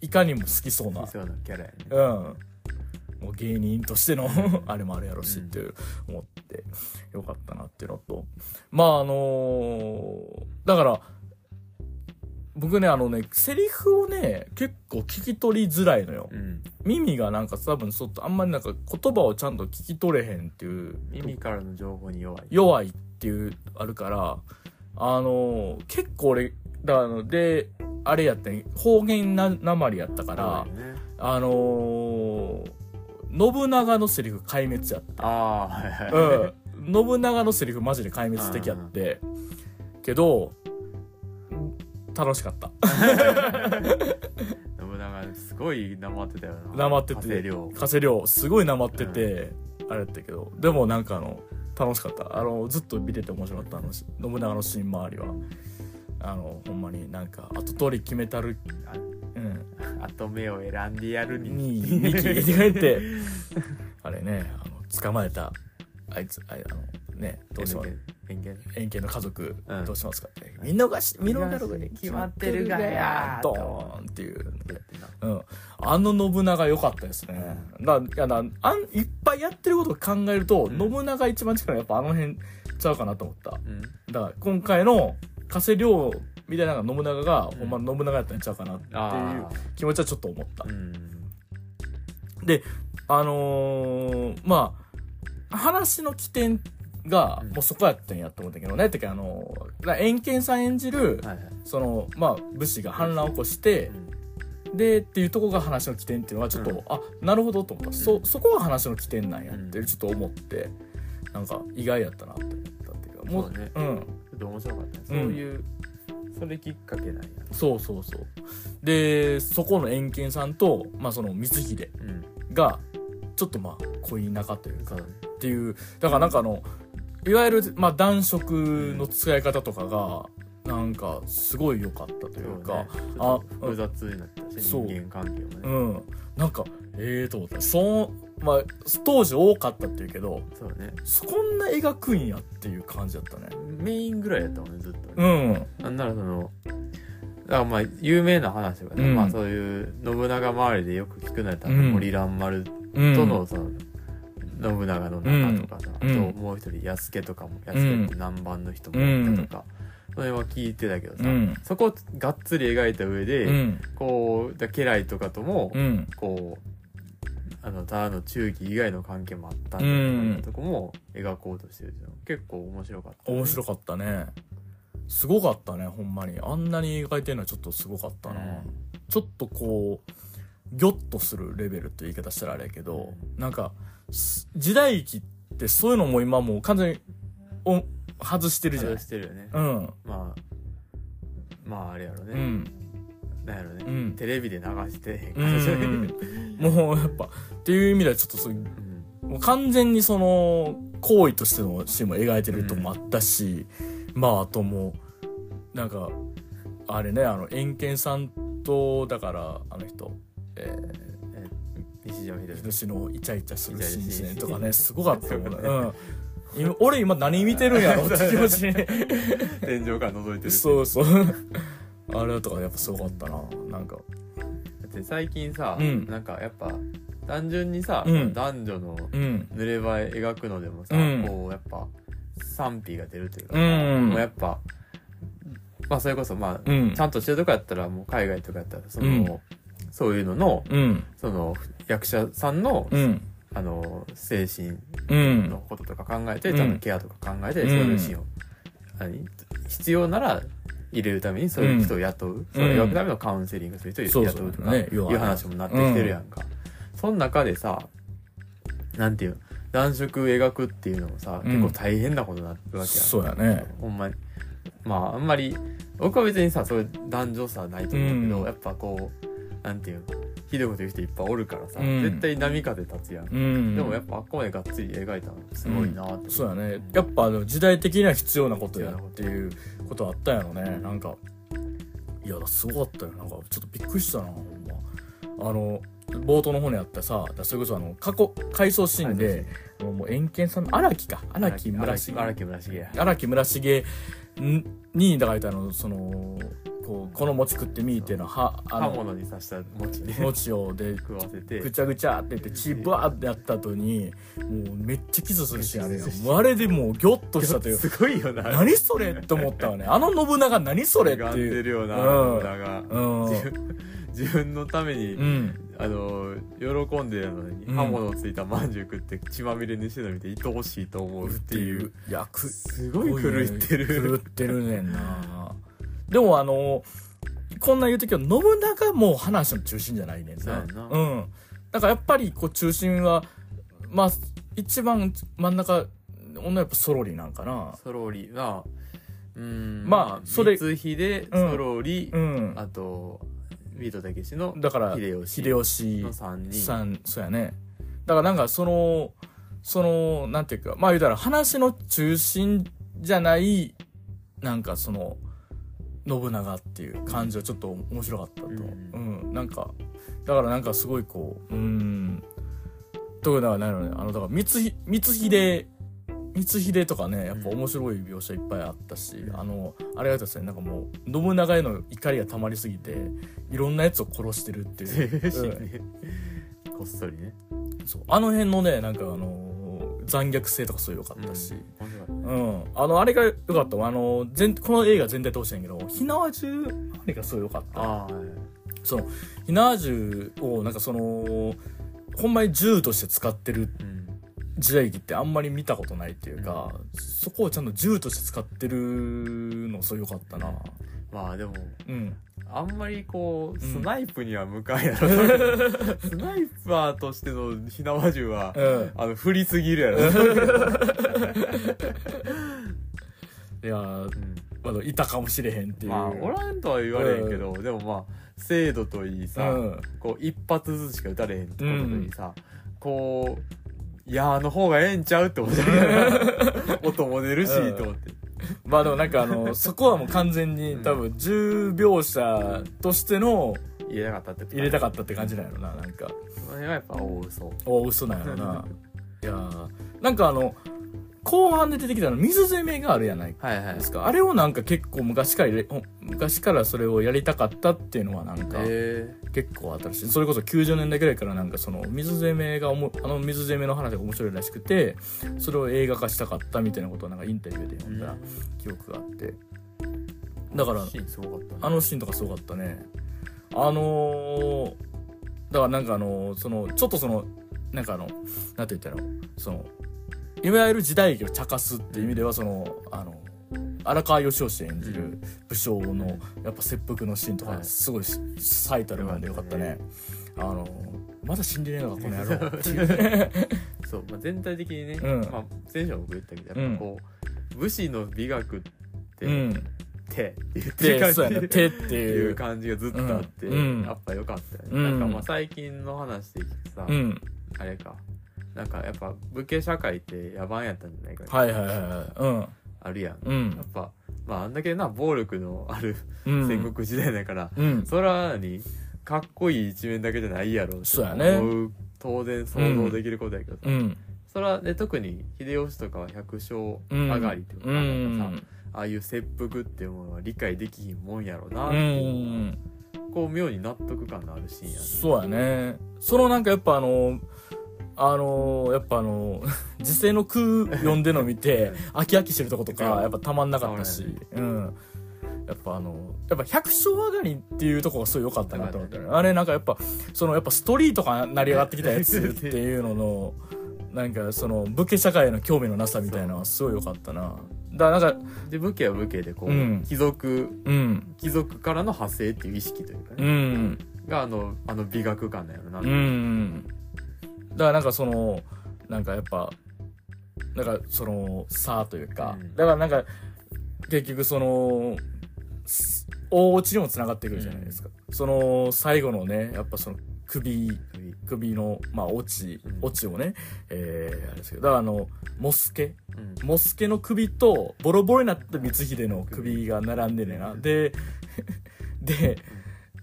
いかにも好きそうなそうなキャラやね。うん。もう芸人としての あれもあるやろしって思ってよかったなっていうのと。まああのー、だから僕ねあのねセリフをね結構聞き取りづらいのよ。うん。耳がなんか多分ちょっとあんまりなんか言葉をちゃんと聞き取れへんっていう耳からの情報に弱い。弱いっていうあるからあの結構俺だのであれやったね方言ななまりやったからね。あのー信長のセリフ壊滅やっああはいはい、た、うん、信長のセリフマジで壊滅的やって。けど楽しかった。信長すごいなまってたよな。なまってて加瀬亮加瀬亮すごいなまってて、あれやったけど。でもなんかあの楽しかった。あのずっと見てて面白かったあの信長のシーン周りは。あのほんまになんか後通り決めたる。あうん。後目を選んでやるに。にに聞いてあれねあの捕まえた。あいつああのねどうします円形の家族うん。どうしますか？って、見逃し見逃しに決まってるがやドーンっていう。うん、あの信長良かったですね。だいやなあんいっぱいやってることを考えると、うん。信長一番力やっぱあの辺ちゃうかなと思った。うん。だから今回の加瀬亮みたいなのが信長が、んほんま信長やったんちゃうかなっていうあ気持ちはちょっと思った。あうんあのーまあ、話の起点がうん。もうそこやったんやと思ったけどね。てかあのー、だから円健さん演じる、はいはい。その、まあ、武士が反乱を起こして、でっていうとこが話の起点っていうのはちょっと、うん。あなるほどと思った、そうん。そこが話の起点なんやってうん。ちょっと思ってなんか意外やったなって思ったっていうかもうそうね。うん。ちょっと面白かったね。そううんいうそれきっかけなんや。そうそうそう。でそこの円健さんと、まあ、その光秀うん。がちょっとまあ恋仲というかっていうだからなんかあのいわゆる、まあ、男色の使い方とかがなんかすごい良かったというか、ね。ちょっと複雑になったし人間関係もね。うん。なんかええと思った。そうまあ当時多かったっていうけどそうね。こんな描くんやっていう感じだったね。メインぐらいやったもんねずっとうねん。なんならそのだからまあ有名な話とかね、うん。まあそういう信長周りでよく聞くのやったら、うん。森蘭丸うんとのその信長の仲とかさ、うん。あともう一人安助とかも安助って南蛮の人もいたとか、それは聞いてたけどさ、うん。そこをがっつり描いた上で、うん。こうだ家来とかとも、うん。こうあのただの忠義以外の関係もあったんだみたいなとこも描こうとしてるじゃん結構面白かった、面白かったね。すごかったねほんまに。あんなに描いてるのはちょっとすごかったな、うん。ちょっとこうギョッとするレベルって言い方したらあれやけど、なんかす時代劇ってそういうのも今もう完全にお外してるじゃない？外してるよね、うん。まあまああれやろね、うん。なんやろね、うん。テレビで流してへん もうやっぱっていう意味ではちょっとそういううん。もう完全にその行為としてのシーンも描いてるとこもあったし、まああともうなんかあれねあの円健さんとだからあの人え西島秀ー、俊私のイチャイチャするシーンとかねすごかったもんね、うん、今俺今何見てるんやろ？って気持ちに。天井から覗いてる。そうそう。あれとかやっぱすごかったな。なんか。だって最近さ、うん。なんかやっぱ単純にさ、うん。男女のうん。濡れ場描くのでもさ、うん。こうやっぱ賛否が出るというかさ、うん。もうやっぱまあそれこそまあ、うん。ちゃんとしてるとこやったらもう海外とかやったらその、うん。そういうののうん。その役者さんの、うん。あの精神うん。のこととか考えて、うんちゃん。とケアとか考えて、うんそういうシーンを何？必要なら入れるためにそういう人を雇う、それを描くためのカウンセリングする人を雇うとかい。う話もなってきてるやんか、その中でさなんていうの男色描くっていうのもさ、うん。結構大変なことになってるわけやん。そうやね。ほんまに。まああんまり僕は別にさそういう男女差はないと思うけど、うん。やっぱこうなんていうの？ひどいこと言う人いっぱいおるからさ、うん。絶対波風立つやん、うん。でもやっぱあっこまでがっつり描いたのすごいなって、そうやね。やっぱあの時代的には必要なことやっていうことあったんやろね。なんかいやすごかったよ。なんかちょっとびっくりしたなほんま。あの冒頭の方にあったさだそれこそあの過去回想シーンであのもう円健さんの荒木か。荒木村重。荒木村重や。荒木村重んにだから言ったあのそのこうこの餅食ってみーっていうのはあ刃の物に刺した餅ね。餅をで食わせて。ぐちゃぐちゃって言って血バーってやった後にもうめっちゃキスするしあれあれでもうギョッとしたというすごいよな。何それって思ったわね。あの信長何それっていう。でるよなうん信長うん。自分のために、うん。あの喜んでるのに、うん。刃物ついたまんじゅう食って血まみれにしてるの見て愛おしいと思うっていう。いやくすごい狂ってる。狂ってるねんなでもあのこんな言う時は信長も話の中心じゃないねんな。そうん。だからやっぱりこう中心はまあ一番真ん中女やっぱソロリなんかな。ソロリがうんまあそれ光秀うん。ソロリ、うん。あとビートたけしのだから秀吉秀吉の3人。さんそうやね。だからなんかそのそのなんていうかまあ言うたら話の中心じゃないなんかその信長っていう感じはちょっと面白かったと、ううん。なんかだからなんかすごいこううん。特にだから何やろね。あのだから光ひ光秀光秀とかねやっぱ面白い描写いっぱいあったし、あのあれがですね。なんかもう信長への怒りが溜まりすぎていろんなやつを殺してるっていう、うん。こっそりね。そう。あの辺のねなんかあのー残虐性とかそういうよかったし、面白いうん。あのあれがよかったわ。あの全この映画全体通してんやけど火縄銃あれがすごいよかった。ああその火縄銃をなんかそのほんまに銃として使ってるうん。時代劇ってあんまり見たことないっていうか、そこをちゃんと銃として使ってるのすごいよかったなまあでもうん。あんまりこうスうんナイプには向かんやろ、スナイパーとしての火縄銃は、うん。あの振りすぎるやろ、いやーうん。あのいたかもしれへんっていう、まあおらんとは言われへんけど、でもまあ精度といいさ、うん。こう一発ずつしか撃たれへんってことといいさ、こういやあの方がええんちゃうって思って 音も出るし、うんと思って まあでもなんかあのそこはもう完全に多分10描写としての入れたかったって入れたかっったって感じなんやろななんか。たそれはやっぱ大嘘。お嘘なんやろな。いやーなんかあの後半で出てきたの水攻めがあるやないはいはい。ですかあれをなんか結構昔から昔からそれをやりたかったっていうのはなんかえ。結構新しい。それこそ90年代ぐらいからなんかその水攻めがおもあの水攻めの話が面白いらしくてそれを映画化したかったみたいなことをなんかインタビューで読んだ記憶があって。だからあのシーンとかすごかったね。あのー、だからなんかあのーその、ちょっとその、なんかあの、なんて言ったらその、いわゆる時代劇を茶化すっていう意味では、その、あの、荒川義義演じる武将の、やっぱ切腹のシーンとか、はい。すごい最たるもんでよかったね。あのーまだ死んでねえのか、この野郎。っていう。そう、まあ、全体的にね、うん。まあ、先週も僕言ったけどやっぱこう、武士の美学って、うん。手って言ってる手っていいうう。感じがずっとあって、うん。やっぱ良かったよね、うん。なんかまあ最近の話でさ、うん。あれかなんかやっぱ武家社会って野蛮やったんじゃないかはいはいはいはい。あるやん、うん。やっぱまああんだけな暴力のあるうん。戦国時代だから、うん。そらにかっこいい一面だけじゃないやろそうやね当然想像できることやけどさ、うん。それはね特に秀吉とかは百姓うん。上がりってことなんかさ、ん。ああいう切腹っていうものは理解できひんもんやろなっうていう。こう妙に納得感のあるシーンやねそうやね。そのなんかやっぱあの、あの、やっぱあの、時世の空読んでの見て、飽き飽きしてるとことか、うんやっぱたまんなかったし、うん。やっぱあの、やっぱ百姓上がりっていうとこがすごい良かったなと思ったね。あれなんかやっぱ、そのやっぱストリートが成り上がってきたやつっていうのの、なんかその武家社会への興味のなさみたいなのはすごい良かったな。だからなんか、で武家は武家でこう、うん貴族うん、貴族からの派生っていう意識というかうね、ん。があのあの美学感だよな、うん。だからなんかその、なんかやっぱ、なんかその差というか、うん。だからなんか結局その、す大落ちにもつながってくるじゃないですか。その最後のね、やっぱその首、首。の、まあ落ちうん、落ちをね、えー、あれですけど、だからあの、モスケ、うん。モスケの首とボロボロになった光秀の首が並んでんねんな。で、で、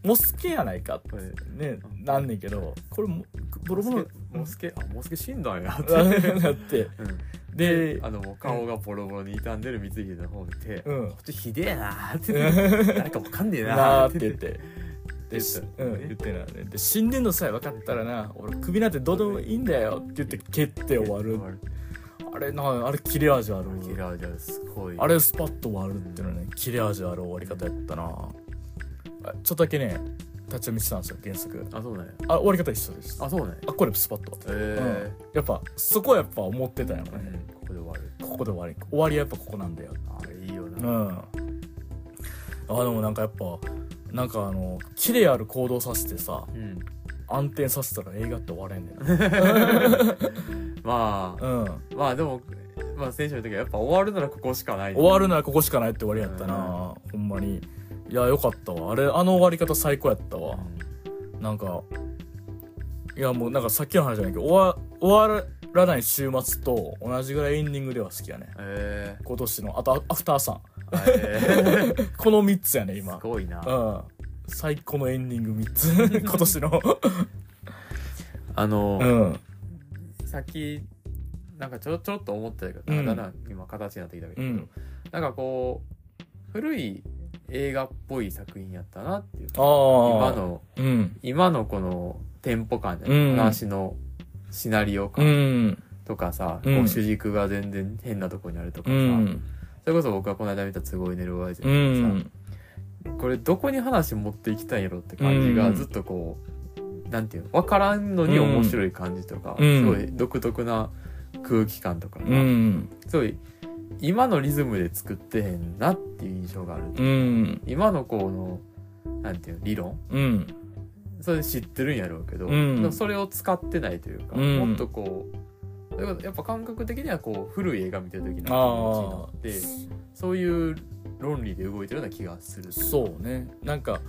モスケやないかってねなんねんけどこれもボロボロモスケあモスケ死んだんやって、なって。うん。であの顔がボロボロに傷んでる光秀の方を見て、うん。こっちひでえなーって。誰かわかんねえななーって言って。で言ったうん、言ってなね。で死んでんのさえ分かったらな俺首なんてどうでもいいんだよって言って蹴って終わる。あれなあれ切れ味ある。キラーじゃすごい。あれスパッと終わるっていうのはね切れ味ある終わり方やったな。あちょっとだけね立ち読みしたんですよ原作。あそうなんや。あ終わり方一緒です。あそうなんや。あこれスパッと。えやっぱそこはやっぱ思ってたんやろーね、ここで終わる。ここで終わり。終わりはやっぱここなんだよ。あれいいような、ん。あでもなんかやっぱなんかあのキレある行動させてさうん。暗転させたら映画って終われんねんな。まあうん。まあでもまあ選手の時はやっぱ終わるならここしかない。終わるならここしかないって終わりやったな、ほんまにいやよかったわ。あれあの終わり方最高やったわ、なんかいやもうなんかさっきの話じゃないけど終わ終わらない週末と同じぐらいエンディングでは好きやね。え。今年の。あとアフターさんー、え。ー、この3つやね今。すごいな。うん。最高のエンディング3つ。今年の。あの、うん。さっきなんかちょちょっと思ったけど、うん。だんだん今形になってきたけど、うん。なんかこう古い映画っぽい作品やったなっていう。今のうん。今のこのテンポ感で、うん。話のシナリオう感ん。とかさ、うん。こう主軸が全然変なとこにあるとかうさ、ん。それこそ僕がこの間見た「すごい寝るワイズ」うとかん。さ、これどこに話持っていきたいんやろって感じがうん。ずっとこう、なんていうの？分からんのに面白い感じとか、うん。すごい独特な空気感とかが、うん。すごい今のリズムで作ってへんなっていう印象がある、うん。今のこのなんていうの理論？うん。それ知ってるんやろうけど、うん。それを使ってないというか、うん。もっとこうやっぱ感覚的にはこう古い映画見てる時の気持ちになってそういう論理で動いてるような気がするそうね。なんか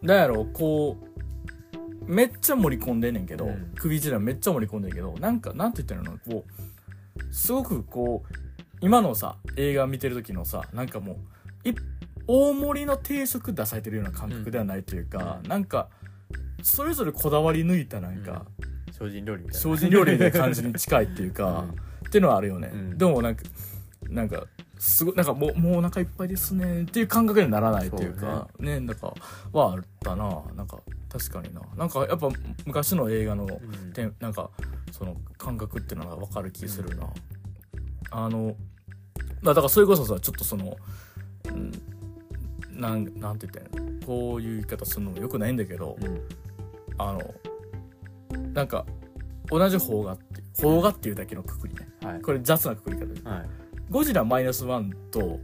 なんやろこうめっちゃ盛り込んでんねんけど、うん。首一覧めっちゃ盛り込んでんけどなんかなんて言ったらいいのこうすごくこう今のさ映画見てる時のさなんかもうい大盛りの定食出されてるような感覚ではないというか、うん。なんかそれぞれこだわり抜いたなんか、精進料理みたいな。精進料理みたいな感じに近いっていうか、っていうのはあるよね、うん。でもなんかなんかすごいなんかもうもうお腹いっぱいですねっていう感覚にはならないっていうかね。なんかはあったな。なんか確かにな。なんかやっぱ昔の映画のうん。てなんかその感覚っていうのが分かる気するな、あのだだからそれこそさちょっとその、うん、なんなんて言ったらいいの？こういう言い方するのもよくないんだけど、うん。あのなんか同じ邦画って邦画っていうだけのくくりね。はい。これ雑なくくり方で。はい。ゴジラマイナスワンと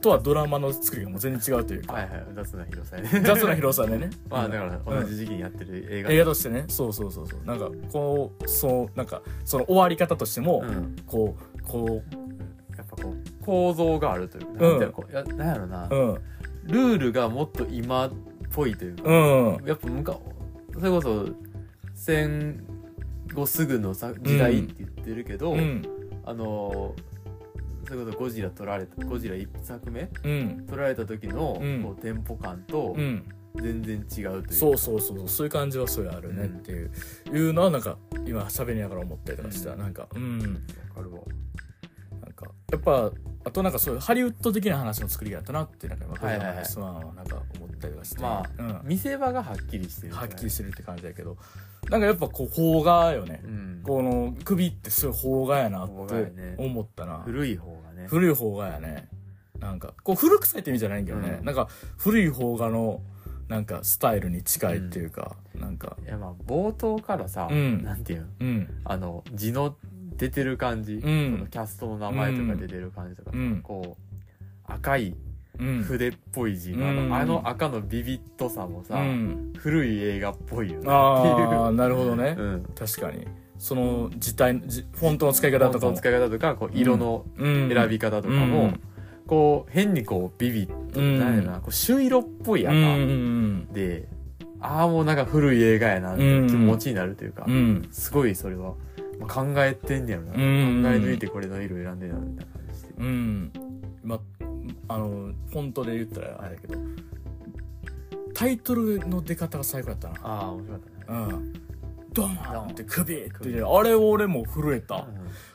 とはドラマの作りがもう全然違うというか、はいはい。雑な広さやね雑な広さでね。まあだから同じ時期にやってる映画。映画としてね。そうそうそうそう。なんかこうそうなんかその終わり方としても、うん。こうこやっぱこう構造があるというか、ん。なんていうのこうやなんやろな、ううん。ルールがもっと今っぽいというか、うん。やっぱ昔それこそ戦後すぐのさ時代って言ってるけど、うん。あのそれこそゴジラ撮られたゴジラ一作目うん。撮られた時の、うん。こうテンポ感とうん。全然違うというか、そうそうそうそうそういう感じはそれあるねっていう、いうのはなんか今喋りながら思ったりとかした、うん。なんかうん。わかるわか。やっぱあとなんかそういうハリウッド的な話の作りがやったなってなんか今ゴジはいはなんか思ったりとかして、まあうん、見せ場がはっきりしてるはっきりしてるって感じだけどなんかやっぱこう邦画よね、うん、この首ってすごい邦画やなってね。思ったな、古い方がね。古い邦画やね。なんかこう古臭いって意味じゃないけどね、うん。なんか古い邦画のなんかスタイルに近いっていうか、なんか。いやまあ冒頭からさ、うん。なんていうの？うん。あの字の出てる感じ、ん。そのキャストの名前とか出てる感じとか、うん。こう赤いうん。筆っぽい字のあの,、うん。あの赤のビビッとさもさ、うん。古い映画っぽいよねああなるほどね。確かに。その字体じフォントの使い方とかも。フォントの使い方とかこう色の選選び方とかも、こう変にこうビビッと、うんなん。なこう朱色っぽい赤で、ああもうなんか古い映画やなって気持ちになるというか、すごいそれは、まあ、考えてんねやろな、うん。考え抜いてこれの色選んでんなみたいな感じしてうん。まあのフォントで言ったらあれだけど。タイトルの出方が最高やったな。ああ面白かったね。うん。ドーンって首ってあれ俺も震えた。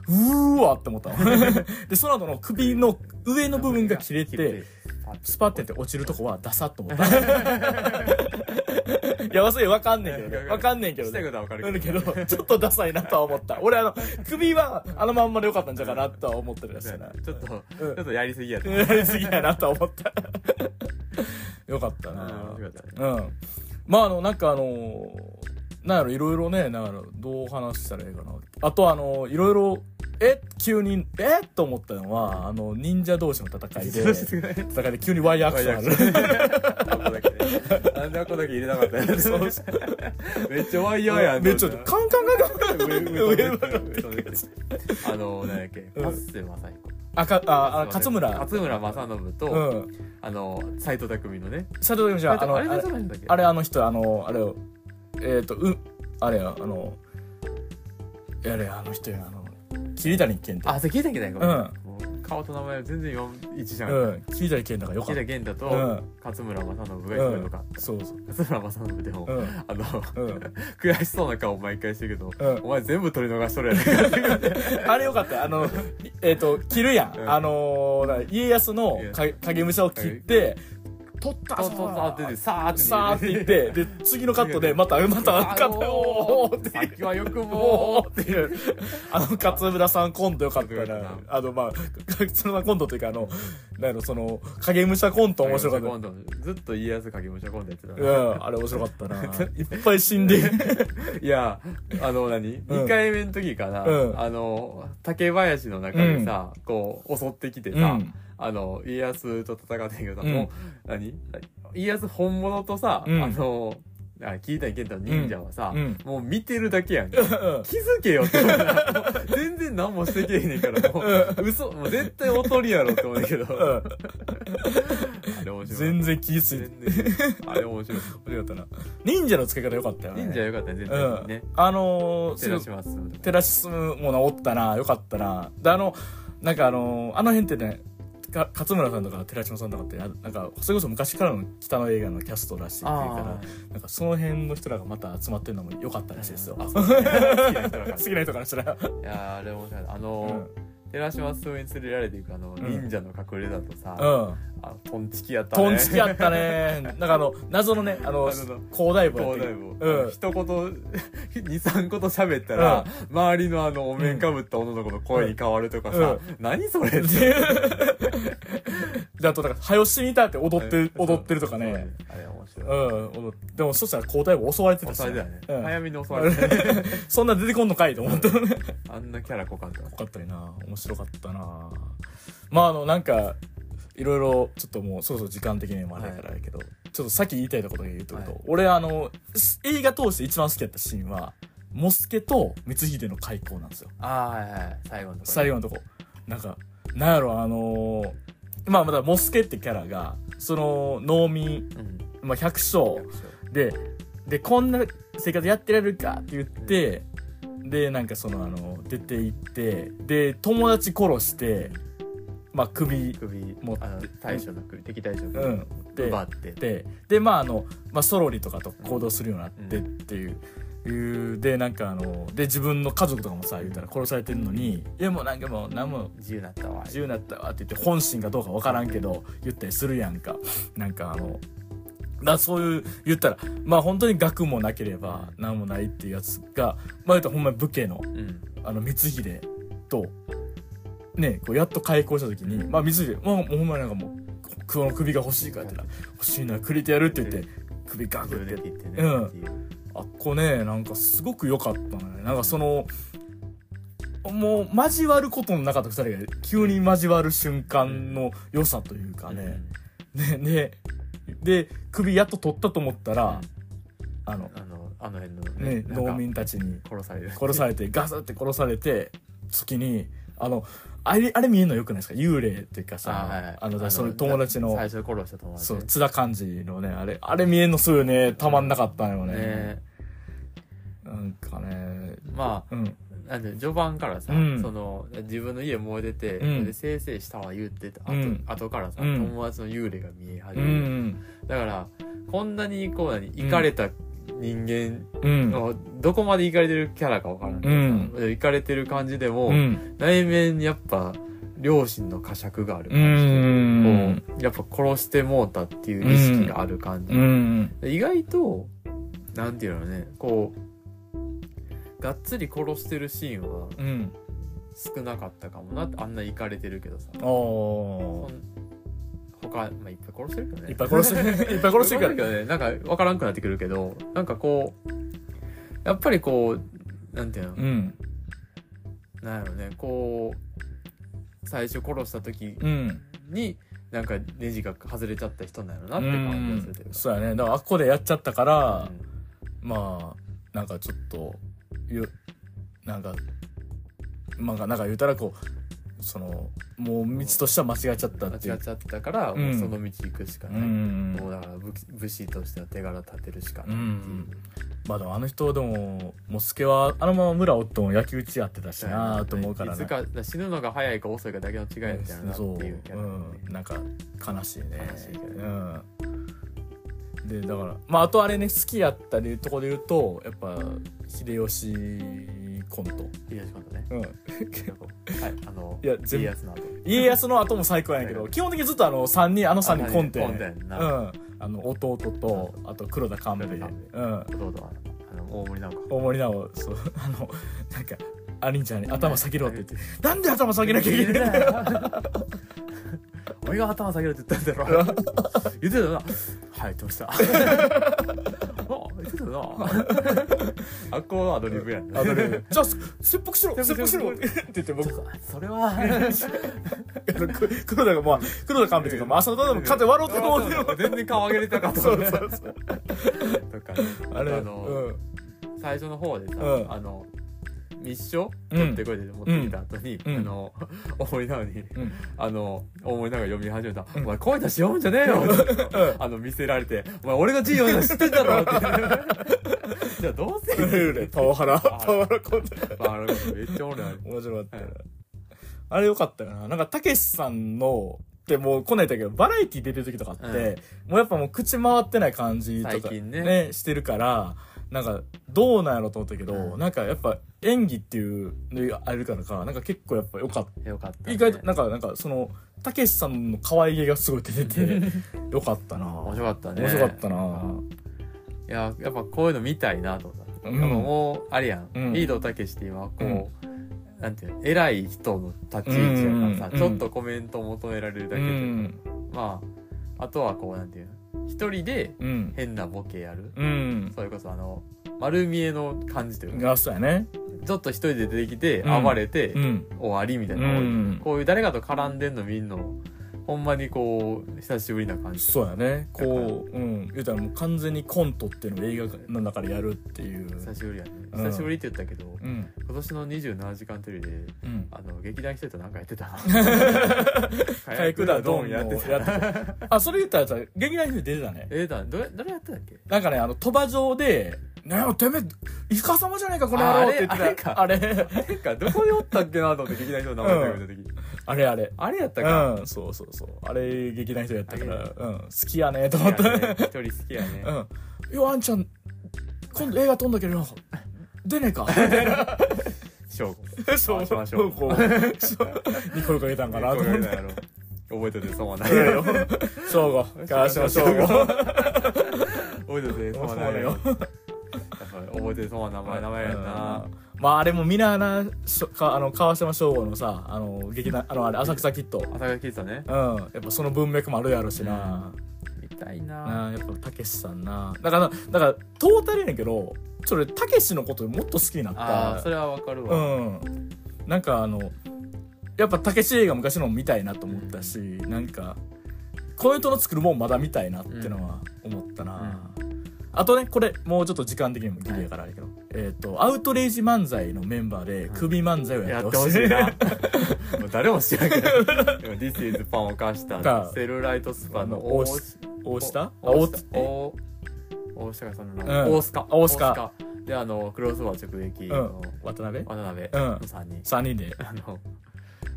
うーわって思ったわ。でその後の首の上の部分が切れて スパッてって落ちるとこはダサっと思った いや忘れわかんねんけどね。わかんねんけどしたことはわかるなんだけどちょっとダサいなとは思った。俺あの首はあのまんまでよかったんじゃうかなとは思ったりはしたな。ちょっと、うん。ちょっとやりすぎやった。やりすぎやなとは思った。よかったな。うん。まあ、あの、なんかあのーなんやろ、いろいろね、なんやろ、どう話したらいいかな。あと、あの、いろいろ、え急に、えと思ったのは、あの、忍者同士の戦いで、戦いで急にワイヤーアクションある。んこだけ入れなかったよ。そうそうめっちゃワイヤーやん。めっちゃ、カンカンカンカンあの、なんだっけ、うんパッセ正彦。あ、か、あ、あ勝村。勝村正信うと、ん。あの、斎藤匠のね。佐藤じゃあ、あの、あれあれあの人、あの、あれよ、えっと、う、あれや、あの、やれ、あの人や、あの、桐谷健太。あ、それ聞いたっけないかうん顔と名前全然一致じゃん。うん。桐谷健太がよかった。健太とうん勝村正信がよかっ。た。そうそう。勝村正信でも、うん。あの、うん。悔しそうな顔毎回してるけど、うんお前全部取り逃しとるやないか あれよかったよあの、えっ、と、切るやん。うんあのーな家康のか影武者を切って、取った。とととってて、さーって。さーって言って、で、次のカットで、また、また、カット、おーってさっきはよくおもーっていう。あの、勝村さんコントよかったな。あの、まあ、勝村コントっていうか、あの、なんやろ、その、影武者コント面白かった。ずっと家康影武者コントやってたうな。ん、あれ面白かったな。いっぱい死んで。いや、あの何、二回目の時かな、うん。あの、竹林の中でさ、こう、襲ってきてさ、うんあの、家康と戦ってんけどさ、うんもう、何？家康本物とさ、うんあの、あ聞いたんけんた忍者はさ、うんもう見てるだけやん気づけよって思うなもう全然何もしてけへんねんから、もう、嘘、もう絶対おとりやろって思うんだけど。うんあれ面白い。全然気づいて。全然。あれ面白い。面白かったな。忍者の付け方よかったよね。忍者よかったね、絶うん。対にね。あのー、照らします。照らし進むものおったな、よかったな。で、あの、なんかあのーあの辺ってね、か勝村さんとか寺島さんとかって、あなんか、それこそ昔からの北の映画のキャストらしいっていうからあ、なんかその辺の人らがまた集まってるのも良かったらしいですよ。う 好きな人だから。したら。いやーあれ面白い。あのー、寺島進に連れられていくあの、ん忍者の隠れだとさ、うん。うん。あの、トンチキやったね。トンチキやったね。なんかあの、謎のね、あの広大部やって東大るも、一言、二、三言喋ったら、周りのあの、お面かぶった女の子の声に変わるとかさ、うん何それって。うん。で、あと、だから、早押しにいたって踊ってる、踊ってるとかね。あれ面う白い。ん。踊っでも、そしたら交代部襲われてたし襲われたよね。うん早めに襲われたね。そんな出てこんのかいと思った。よあんなキャラ濃かった。かったりな。面白かったな。まあ、あの、なんか、いろいろ、ちょっともう、そろそろ時間的にもあれやからやけど、ちょっとさっき言いたいこと言うと俺、あの、映画通して一番好きだったシーンは、モスケと光秀の開口なんですよ。ああ、はいはい。最後のところ。最後のとこ。なんか、なんやろ、あのーまあ、まだモスケってキャラが、その、農民、うん。まあ、百姓で、で、こんな生活やってられるかって言って、で、なんかその、あの、出て行って、で、友達殺して、まあ、首、首、持ってあの、大将の首、敵大将の首。奪って。で、で、まあ、あの、まあ、ソロリとかと行動するようになってっていう、いうで、なんかあの、で、自分の家族とかもさ、言うたら殺されてるのに、いや、もうなんかもう、なんも、自由になったわ。自由になったわって言って本心かどうかわからんけど言ったりするやんかなんかあのだそういう言ったらまあ本当に学もなければ何もないっていうやつがまあ言うとほんまに武家のうん。あの光秀とねこうやっと開校した時にまあ光秀もうもうほんまになんかもう首が欲しいかって言ったら欲しいなくれてやるって言って首ガクって。うんあっこねなんかすごく良かったね。なんかそのもう交わることのなかった二人が急に交わる瞬間の良さというかね、ねでで首やっと取ったと思ったら、あのあの、あの辺のねなんか農民たちに殺される。殺されてガサって殺されて時にあのあれあれ見えるのよくないですか？幽霊っていうかさあはいはい。あのその友達の最初殺した友達。ね。そう津田寛治のねあれあれ見えんのすぐねたまんなかったのよね。ね。なんかねまうん。あ、なんで、序盤からさ、うん。その、自分の家燃えてて、うん。で、せいせいしたわ言ってた、あと、うん。後からさ、うん。友達の幽霊が見え始うめる。ん。だから、こんなにこう何いかれた人間うん。の、どこまでいかれてるキャラかわからんけどさいかれてる感じでも、うん。内面にやっぱ両親の呵責があるう感じで、ん。こうやっぱ殺してもうたっていう意識がある感じ、うん。意外となんていうのねこうがっつり殺してるシーンはうん。少なかったかもなってあんなイかれてるけどさおそん他、まあ、いっぱい殺してるけどね。いっぱい殺してる。いっぱい殺してるからけどね。なんか分からんくなってくるけどなんかこうやっぱりこうなんていうの、うん。なんやろね。こう最初殺した時うん。になんかネジが外れちゃった人なんやろなって感じがするそうやね。だからあっこでやっちゃったから、うん。まあなんかちょっとゆなんかまあなんか言うたらこうそのもう道としては間違えちゃったっていう。間違っちゃったから、うん。もうその道行くしかうない、ん。もうだから武武士としては手柄立てるしかうないう、ん。まあでもあの人でももうスケはあのまま村おっても焼き討ちやってたしなと思うからい。つか死ぬのが早いか遅いかだけの違いやったよなってそう、いうキャラうん、なんか悲しいね。悲しいけどね。うん。でだからまああとあれね好きやったりとこで言うとやっぱ秀吉コント、いいやしことね。うん、はいあのいや全部。家康の後。家康の後も最高やねんけど基本的にずっとあの3人あの3人コントやコントねやんな、うん。あの弟とあと黒田官兵衛。弟はあの大森直子。大森直そう。あのなんかアリンちゃんに頭下げろって言って。なんで頭下げなきゃいけない 俺が頭下げるって言ったんだろ。言ってたよなはい言ってました？あ言ってたよな。あっこのアドリブやん。あとねじゃあ切腹しろ切腹しろ。って言って僕。それは。黒田がまあ黒田官兵衛というかまあ浅田でも勝って笑うてと思う。よ全然顔上げれたかとそうそうそう。とかねあれあの、最初の方でさ、うん。あの密書うん。取ってこいで持ってきた後に、うん。あの大森なのに、うん。あの大森なが読み始めた「うん。お前声出し読むんじゃねえよ」あの見せられて「お前俺が字読んだの知ってんだろ」っ てじゃあどうせ。う んパワハラパワハラコントあれめっちゃおもろい。あれ面白かったあれよかったよな。なんかたけしさんのってもうこないだけどバラエティ出てる時とかって、もうやっぱもう口回ってない感じとか最近ね。してるからなんかどうなんやろうと思ったけど、うん。なんかやっぱ演技っていうのがあるからかな。んか結構やっぱよかった。よかった、ね、意外となんかなんかそのたけしさんの可愛げがすごい出てて よかったな。面白かったね。面白かったな、いややっぱこういうの見たいなと思った、うん。もうあれやん、うん。リードたけしって今こう、なんていうの偉い人の立ち位置やからさ、うん。ちょっとコメントを求められるだうけで、ん。まああとはこうなんていうの一人でうん。変なボケやる、うん。それこそあの丸見えの感じというか。がそうやねちょっと一人で出てきてうん。暴れて、うん。終わりみたいな、うん。こういう誰かと絡んでんの見んのほんまにこう久しぶりな感じ。そうやね。こううん。言うたらもう完全にコントっていうのを映画の中でやるっていう。久しぶりやね、うん。久しぶりって言ったけど、うん。今年の27時間テレビでうん。あの劇団一人となんかやってたな。カイクダドンやって。たあそれ言ったらさ劇団一人出てたね。えだどれ誰やってたっけ？なんかねあの鳥羽上で「ねえてめえイカ様じゃねえかこの野郎」って言ってた。ああれ。なんか。どこでおったっけなと思って 劇団一人の名前出た時、あれあれ。あれやったか、うん。そうそうそう。あれ劇団一人やったから。うん。好きやねと思って。一人好きやね、うん「よあんちゃん今度映画撮んだけどよ出ねえか」みたいな翔吾そう。しましょう。こう。そうに声かけたんかなと思って。覚えてて損はないいやいや正吾川島正吾覚えてて損はないよ覚えてて損は名前名前やんな。まああれもみんななしょかあの川島省吾のさあの劇団あのあれ浅草キッド。朝が聞いてたね。うん。やっぱその文脈もあるやろしな、見たいな。やっぱたけしさんな。だからだからトータルやねんけどそれたけしのこともっと好きになった。ああそれはわかるうわ、ん。なんかあのやっぱたけし映画昔のも見たいなと思ったし、なんかこの人の作るもんまだ見たいなってのは思ったな、あとねこれもうちょっと時間的にもギリやからあれやけど、えっ、とアウトレイジ漫才のメンバーで首漫才をややってほしいな。もう誰も知らんけど。This is パンを貸したかセルライトスパの大下あ大大下大大下さんの名前。うん。大須賀大須賀であのクロスオーバー直撃うん。の渡辺？渡辺。うんの3人。3人で。あの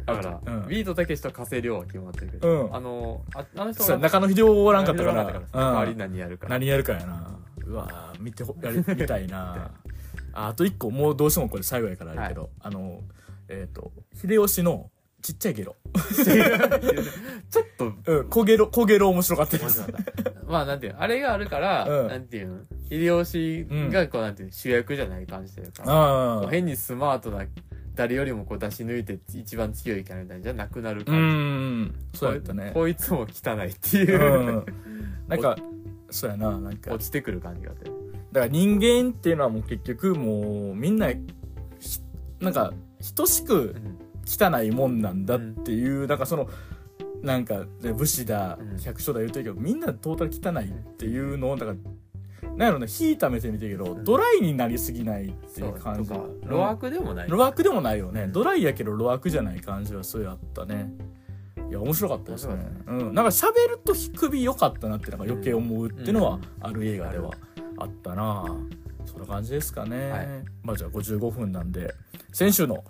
だから、うん。ビートたけしと加瀬亮は決まってるけど、うん。あのああの人中野秀夫おらんかったかおらんかったから代わり何やるか。何やるかやなうわー見てほやり見たいな。ああと一個もうどうしてもこれ最後やからあるけど、あのえっ、と秀吉のちっちゃいゲロ。ちょっと。うん小ゲロ小ゲロ面白かったです。まあなんていうのあれがあるから、うん。なんていうの秀吉がこうなんていうの主役じゃない感じというか、う変にスマートな誰よりもこう出し抜いて一番強いキャラみたいなじゃなくなるう感じ、ん。そうやったね。こいつも汚いっていう。う、ん。なんかそうやななんか。落ちてくる感じがあって。だから人間っていうのはもう結局もうみんなひなんか等しくうん。汚いもんなんだっていう、なん。かそのなんかね武士だうん。百姓だ言うてるけどみんなトータル汚いっていうのをだからなんやろね引いた目線見てるけど、ん。ドライになりすぎないっていう感じ。とか。路悪でもない、路悪でもないよね、うん。ドライやけど路悪じゃない感じはそうやったねいや面白かったですね。うん、なんか喋ると首良かったなってなんか余計思うっていうのはある映画ではあったな。そんな感じですかね、はい。まあじゃあ55分なんで先週の好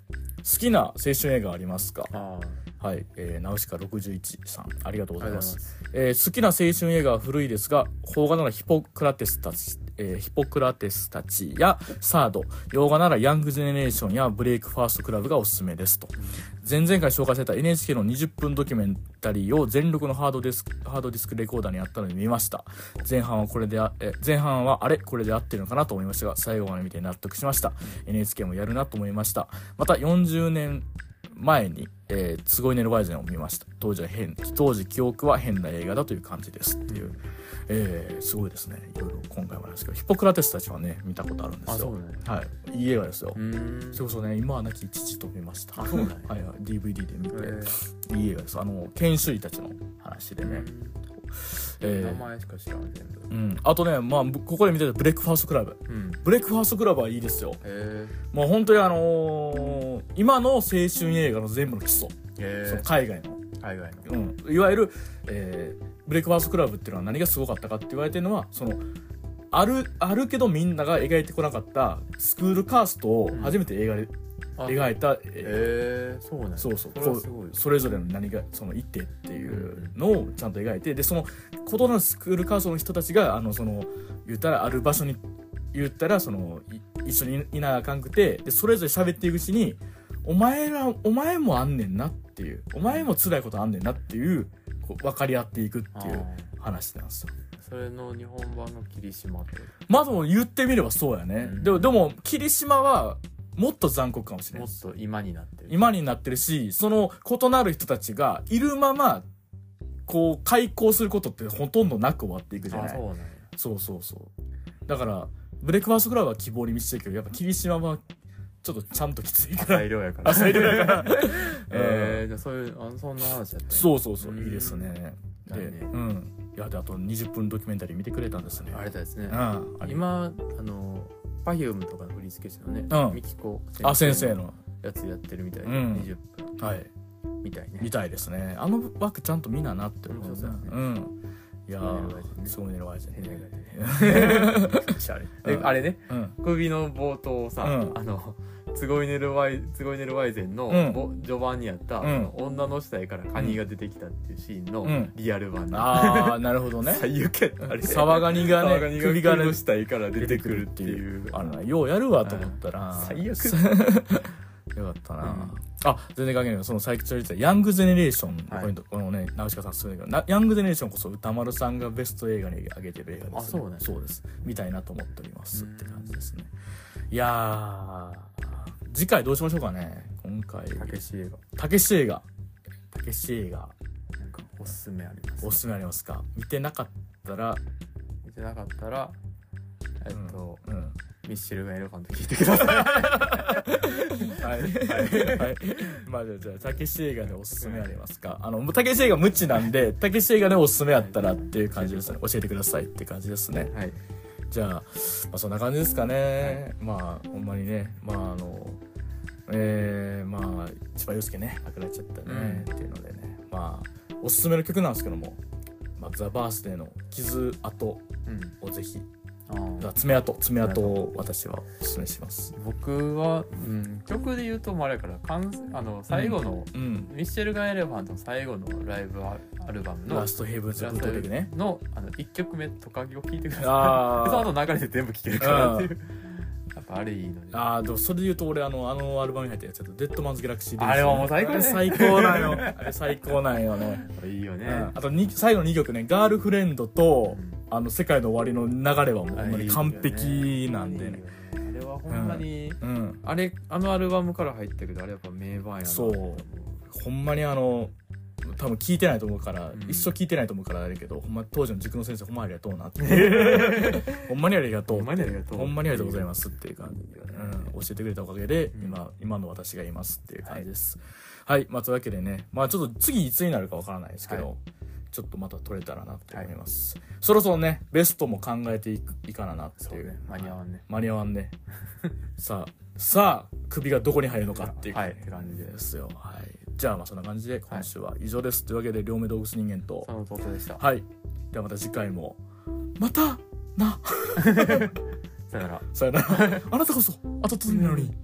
きな青春映画ありますか？あはい、えー、ナウシカ61さん。ありがとうございます。ます。えー好きな青春映画は古いですが邦画ならヒポクラテスたち、えーヒポクラテスたちやサード洋画ならヤングジェネレーションやブレイクファーストクラブがおすすめですと。前々回紹介された NHK の20分ドキュメンタリーを全録のハードディスクハードディスクレコーダーにあったので見ました。前半はこれであえ前半はあれこれで合ってるのかなと思いましたが最後まで見て納得しました。NHK もやるなと思いました。また40年前に、えー、ツゴイネルワイゼンを見ました。当時は変当時記憶は変な映画だという感じですっていう、えー、すごいですね。いろいろ今回もですけどヒポクラテスたちはね見たことあるんですよ。あそうなんや。はい。いい映画ですよ、それこそね今は亡き父と見ました。あそうなんや。はいはい。DVD で見て、えいい映画です。あの研修医たちの話でね、えー名前しか知らん全部うん、あとね、まあ、ぶここで見てたブレックファーストクラブ。うん。ブレックファーストクラブはいいですよ。へもう本当にあのー今の青春映画の全部の基礎、その海外の。海外の。うん、いわゆる、えーブレイクファーストクラブっていうのは何がすごかったかって言われてるのはそのあるあるけどみんなが描いてこなかったスクールカーストを初めて映画であ描いた、えそうそうそうそれぞれの何がその一手っていうのをちゃんと描いてでその異なるスクールカーストの人たちがあのその言ったらある場所に言ったらそのい一緒にいなあかんくてでそれぞれ喋っていくうちにお前らお前もあんねんなっていうお前も辛いことあんねんなっていう分かり合っていくっていうあ話なんですよ。ーそれの日本版の霧島って。まあでも言ってみればそうやね。うん。でもでも霧島はもっと残酷かもしれない。もっと今になってる。今になってるしその異なる人たちがいるままこう開校することってほとんどなく終わっていくじゃない。あそうそうそうそう。だからブレイクファーストクラブは希望に満ちてるけどやっぱ霧島はちょっとちゃんときついから。浅い量やから。浅い量やから。えー、じゃあそういうあそんな話やったそうそうそううんいいですね。で？うん。いやであと20分ドキュメンタリー見てくれたんですね。あれだですね今あの Perfume とかの振り付け師のね、うん。ミキコあ先生の。やつやってるみたいで、うん。20分。はい。みたいね。見たいですね。あの枠ちゃんと見ななって思ううんいやすごい寝るワイズね。ーすごい寝るワイズね。変な映画でシャレでうん。あれねうん。首の冒頭をさ、うん。あのツゴイネルワイツゴイネルワイゼンの、序盤にあった、うん。女の死体からカニが出てきたっていうシーンのうん。リアル版で、ああなるほどね。最悪あれ。サワガニがね首がね首の死体から出てくるっていう。あのなようやるわと思ったら。最悪 よかったな、あ全然関係ないその最近言ってたヤングゼネレーションのはい。ポイント、このねナウシカさんすごいけどなヤングゼネレーションこそ歌丸さんがベスト映画に挙げてる映画です、あそうね。そうです。見たいなと思っておりますうんって感じですね。いやー次回どうしましょうかね。今回。たけし映画。たけし映画。たけし映画。なんかおすすめありますおすすめありますか？見てなかったら。見てなかったらえっと、うん、うん。ミッシェルガンエレファント聞いてください はい。はい。はい。まあじゃあ、じゃあ、たけし映画でおすすめありますか？あの、たけし映画無知なんで、たけし映画でおすすめやったらっていう感じですね。教えてくださいって感じですね。はいじゃあ、まあそんな感じですかね。まあ、ほんまにね、まああの、えー、まあ、千葉祐介ね、亡くなっちゃったね、っていうのでね、まあ、おすすめの曲なんですけども、まあ、ザ・バースデーの傷跡うんをぜひあーだから爪痕爪痕を私はお勧めします。僕は、うん、曲で言うともうあれやからかんあの最後の、うん。ミッシェルガン・エレファントの最後のライブアアルバムの Last Heaven's Bootleg ねのあの1曲目「トカゲ」を聴いてください。あでそーの後流れて全部聴けるからっていう。やっぱあれいいのであーでもそれで言うと俺あのあのアルバムに入ってるやつだと「デッドマンズ・ギャラクシー・デイズあれはもう最高ね。最高なんよ。あれ最高なんよね。いいよね、うん。あとに最後の2曲ね「ガールフレンド」とうん「あの世界の終わり」の流れはもうほんまに完璧なんでね。あれはほんまに、うん。あれあのアルバムから入ったけどあれやっぱ名盤やな。そう。ほんまにあの多分聞いてないと思うから、うん。一生聞いてないと思うからあれやけどほんま当時の塾の先生ほんまありがとうなって。ほんまにありがとうほんまにありがとう。ほんまにありがとうございますっていう感じで、うん、教えてくれたおかげで、うん。今今の私がいますっていう感じです。はい、まあというわけでね。まあちょっと次いつになるかわからないですけど、はいちょっとまた取れたらなと思います、そろそろねベストも考えていくいかななっていう。ね間に合わんね。間に合わんね。さあさあ首がどこに入るのかっていう。感じでですよ。はい。じゃあまあそんな感じで今週は以上です、というわけで両目動物人間と。その弟でした。はい。ではまた次回も。またな。さよなら。さよなら。あなたこそ後継ぎなのに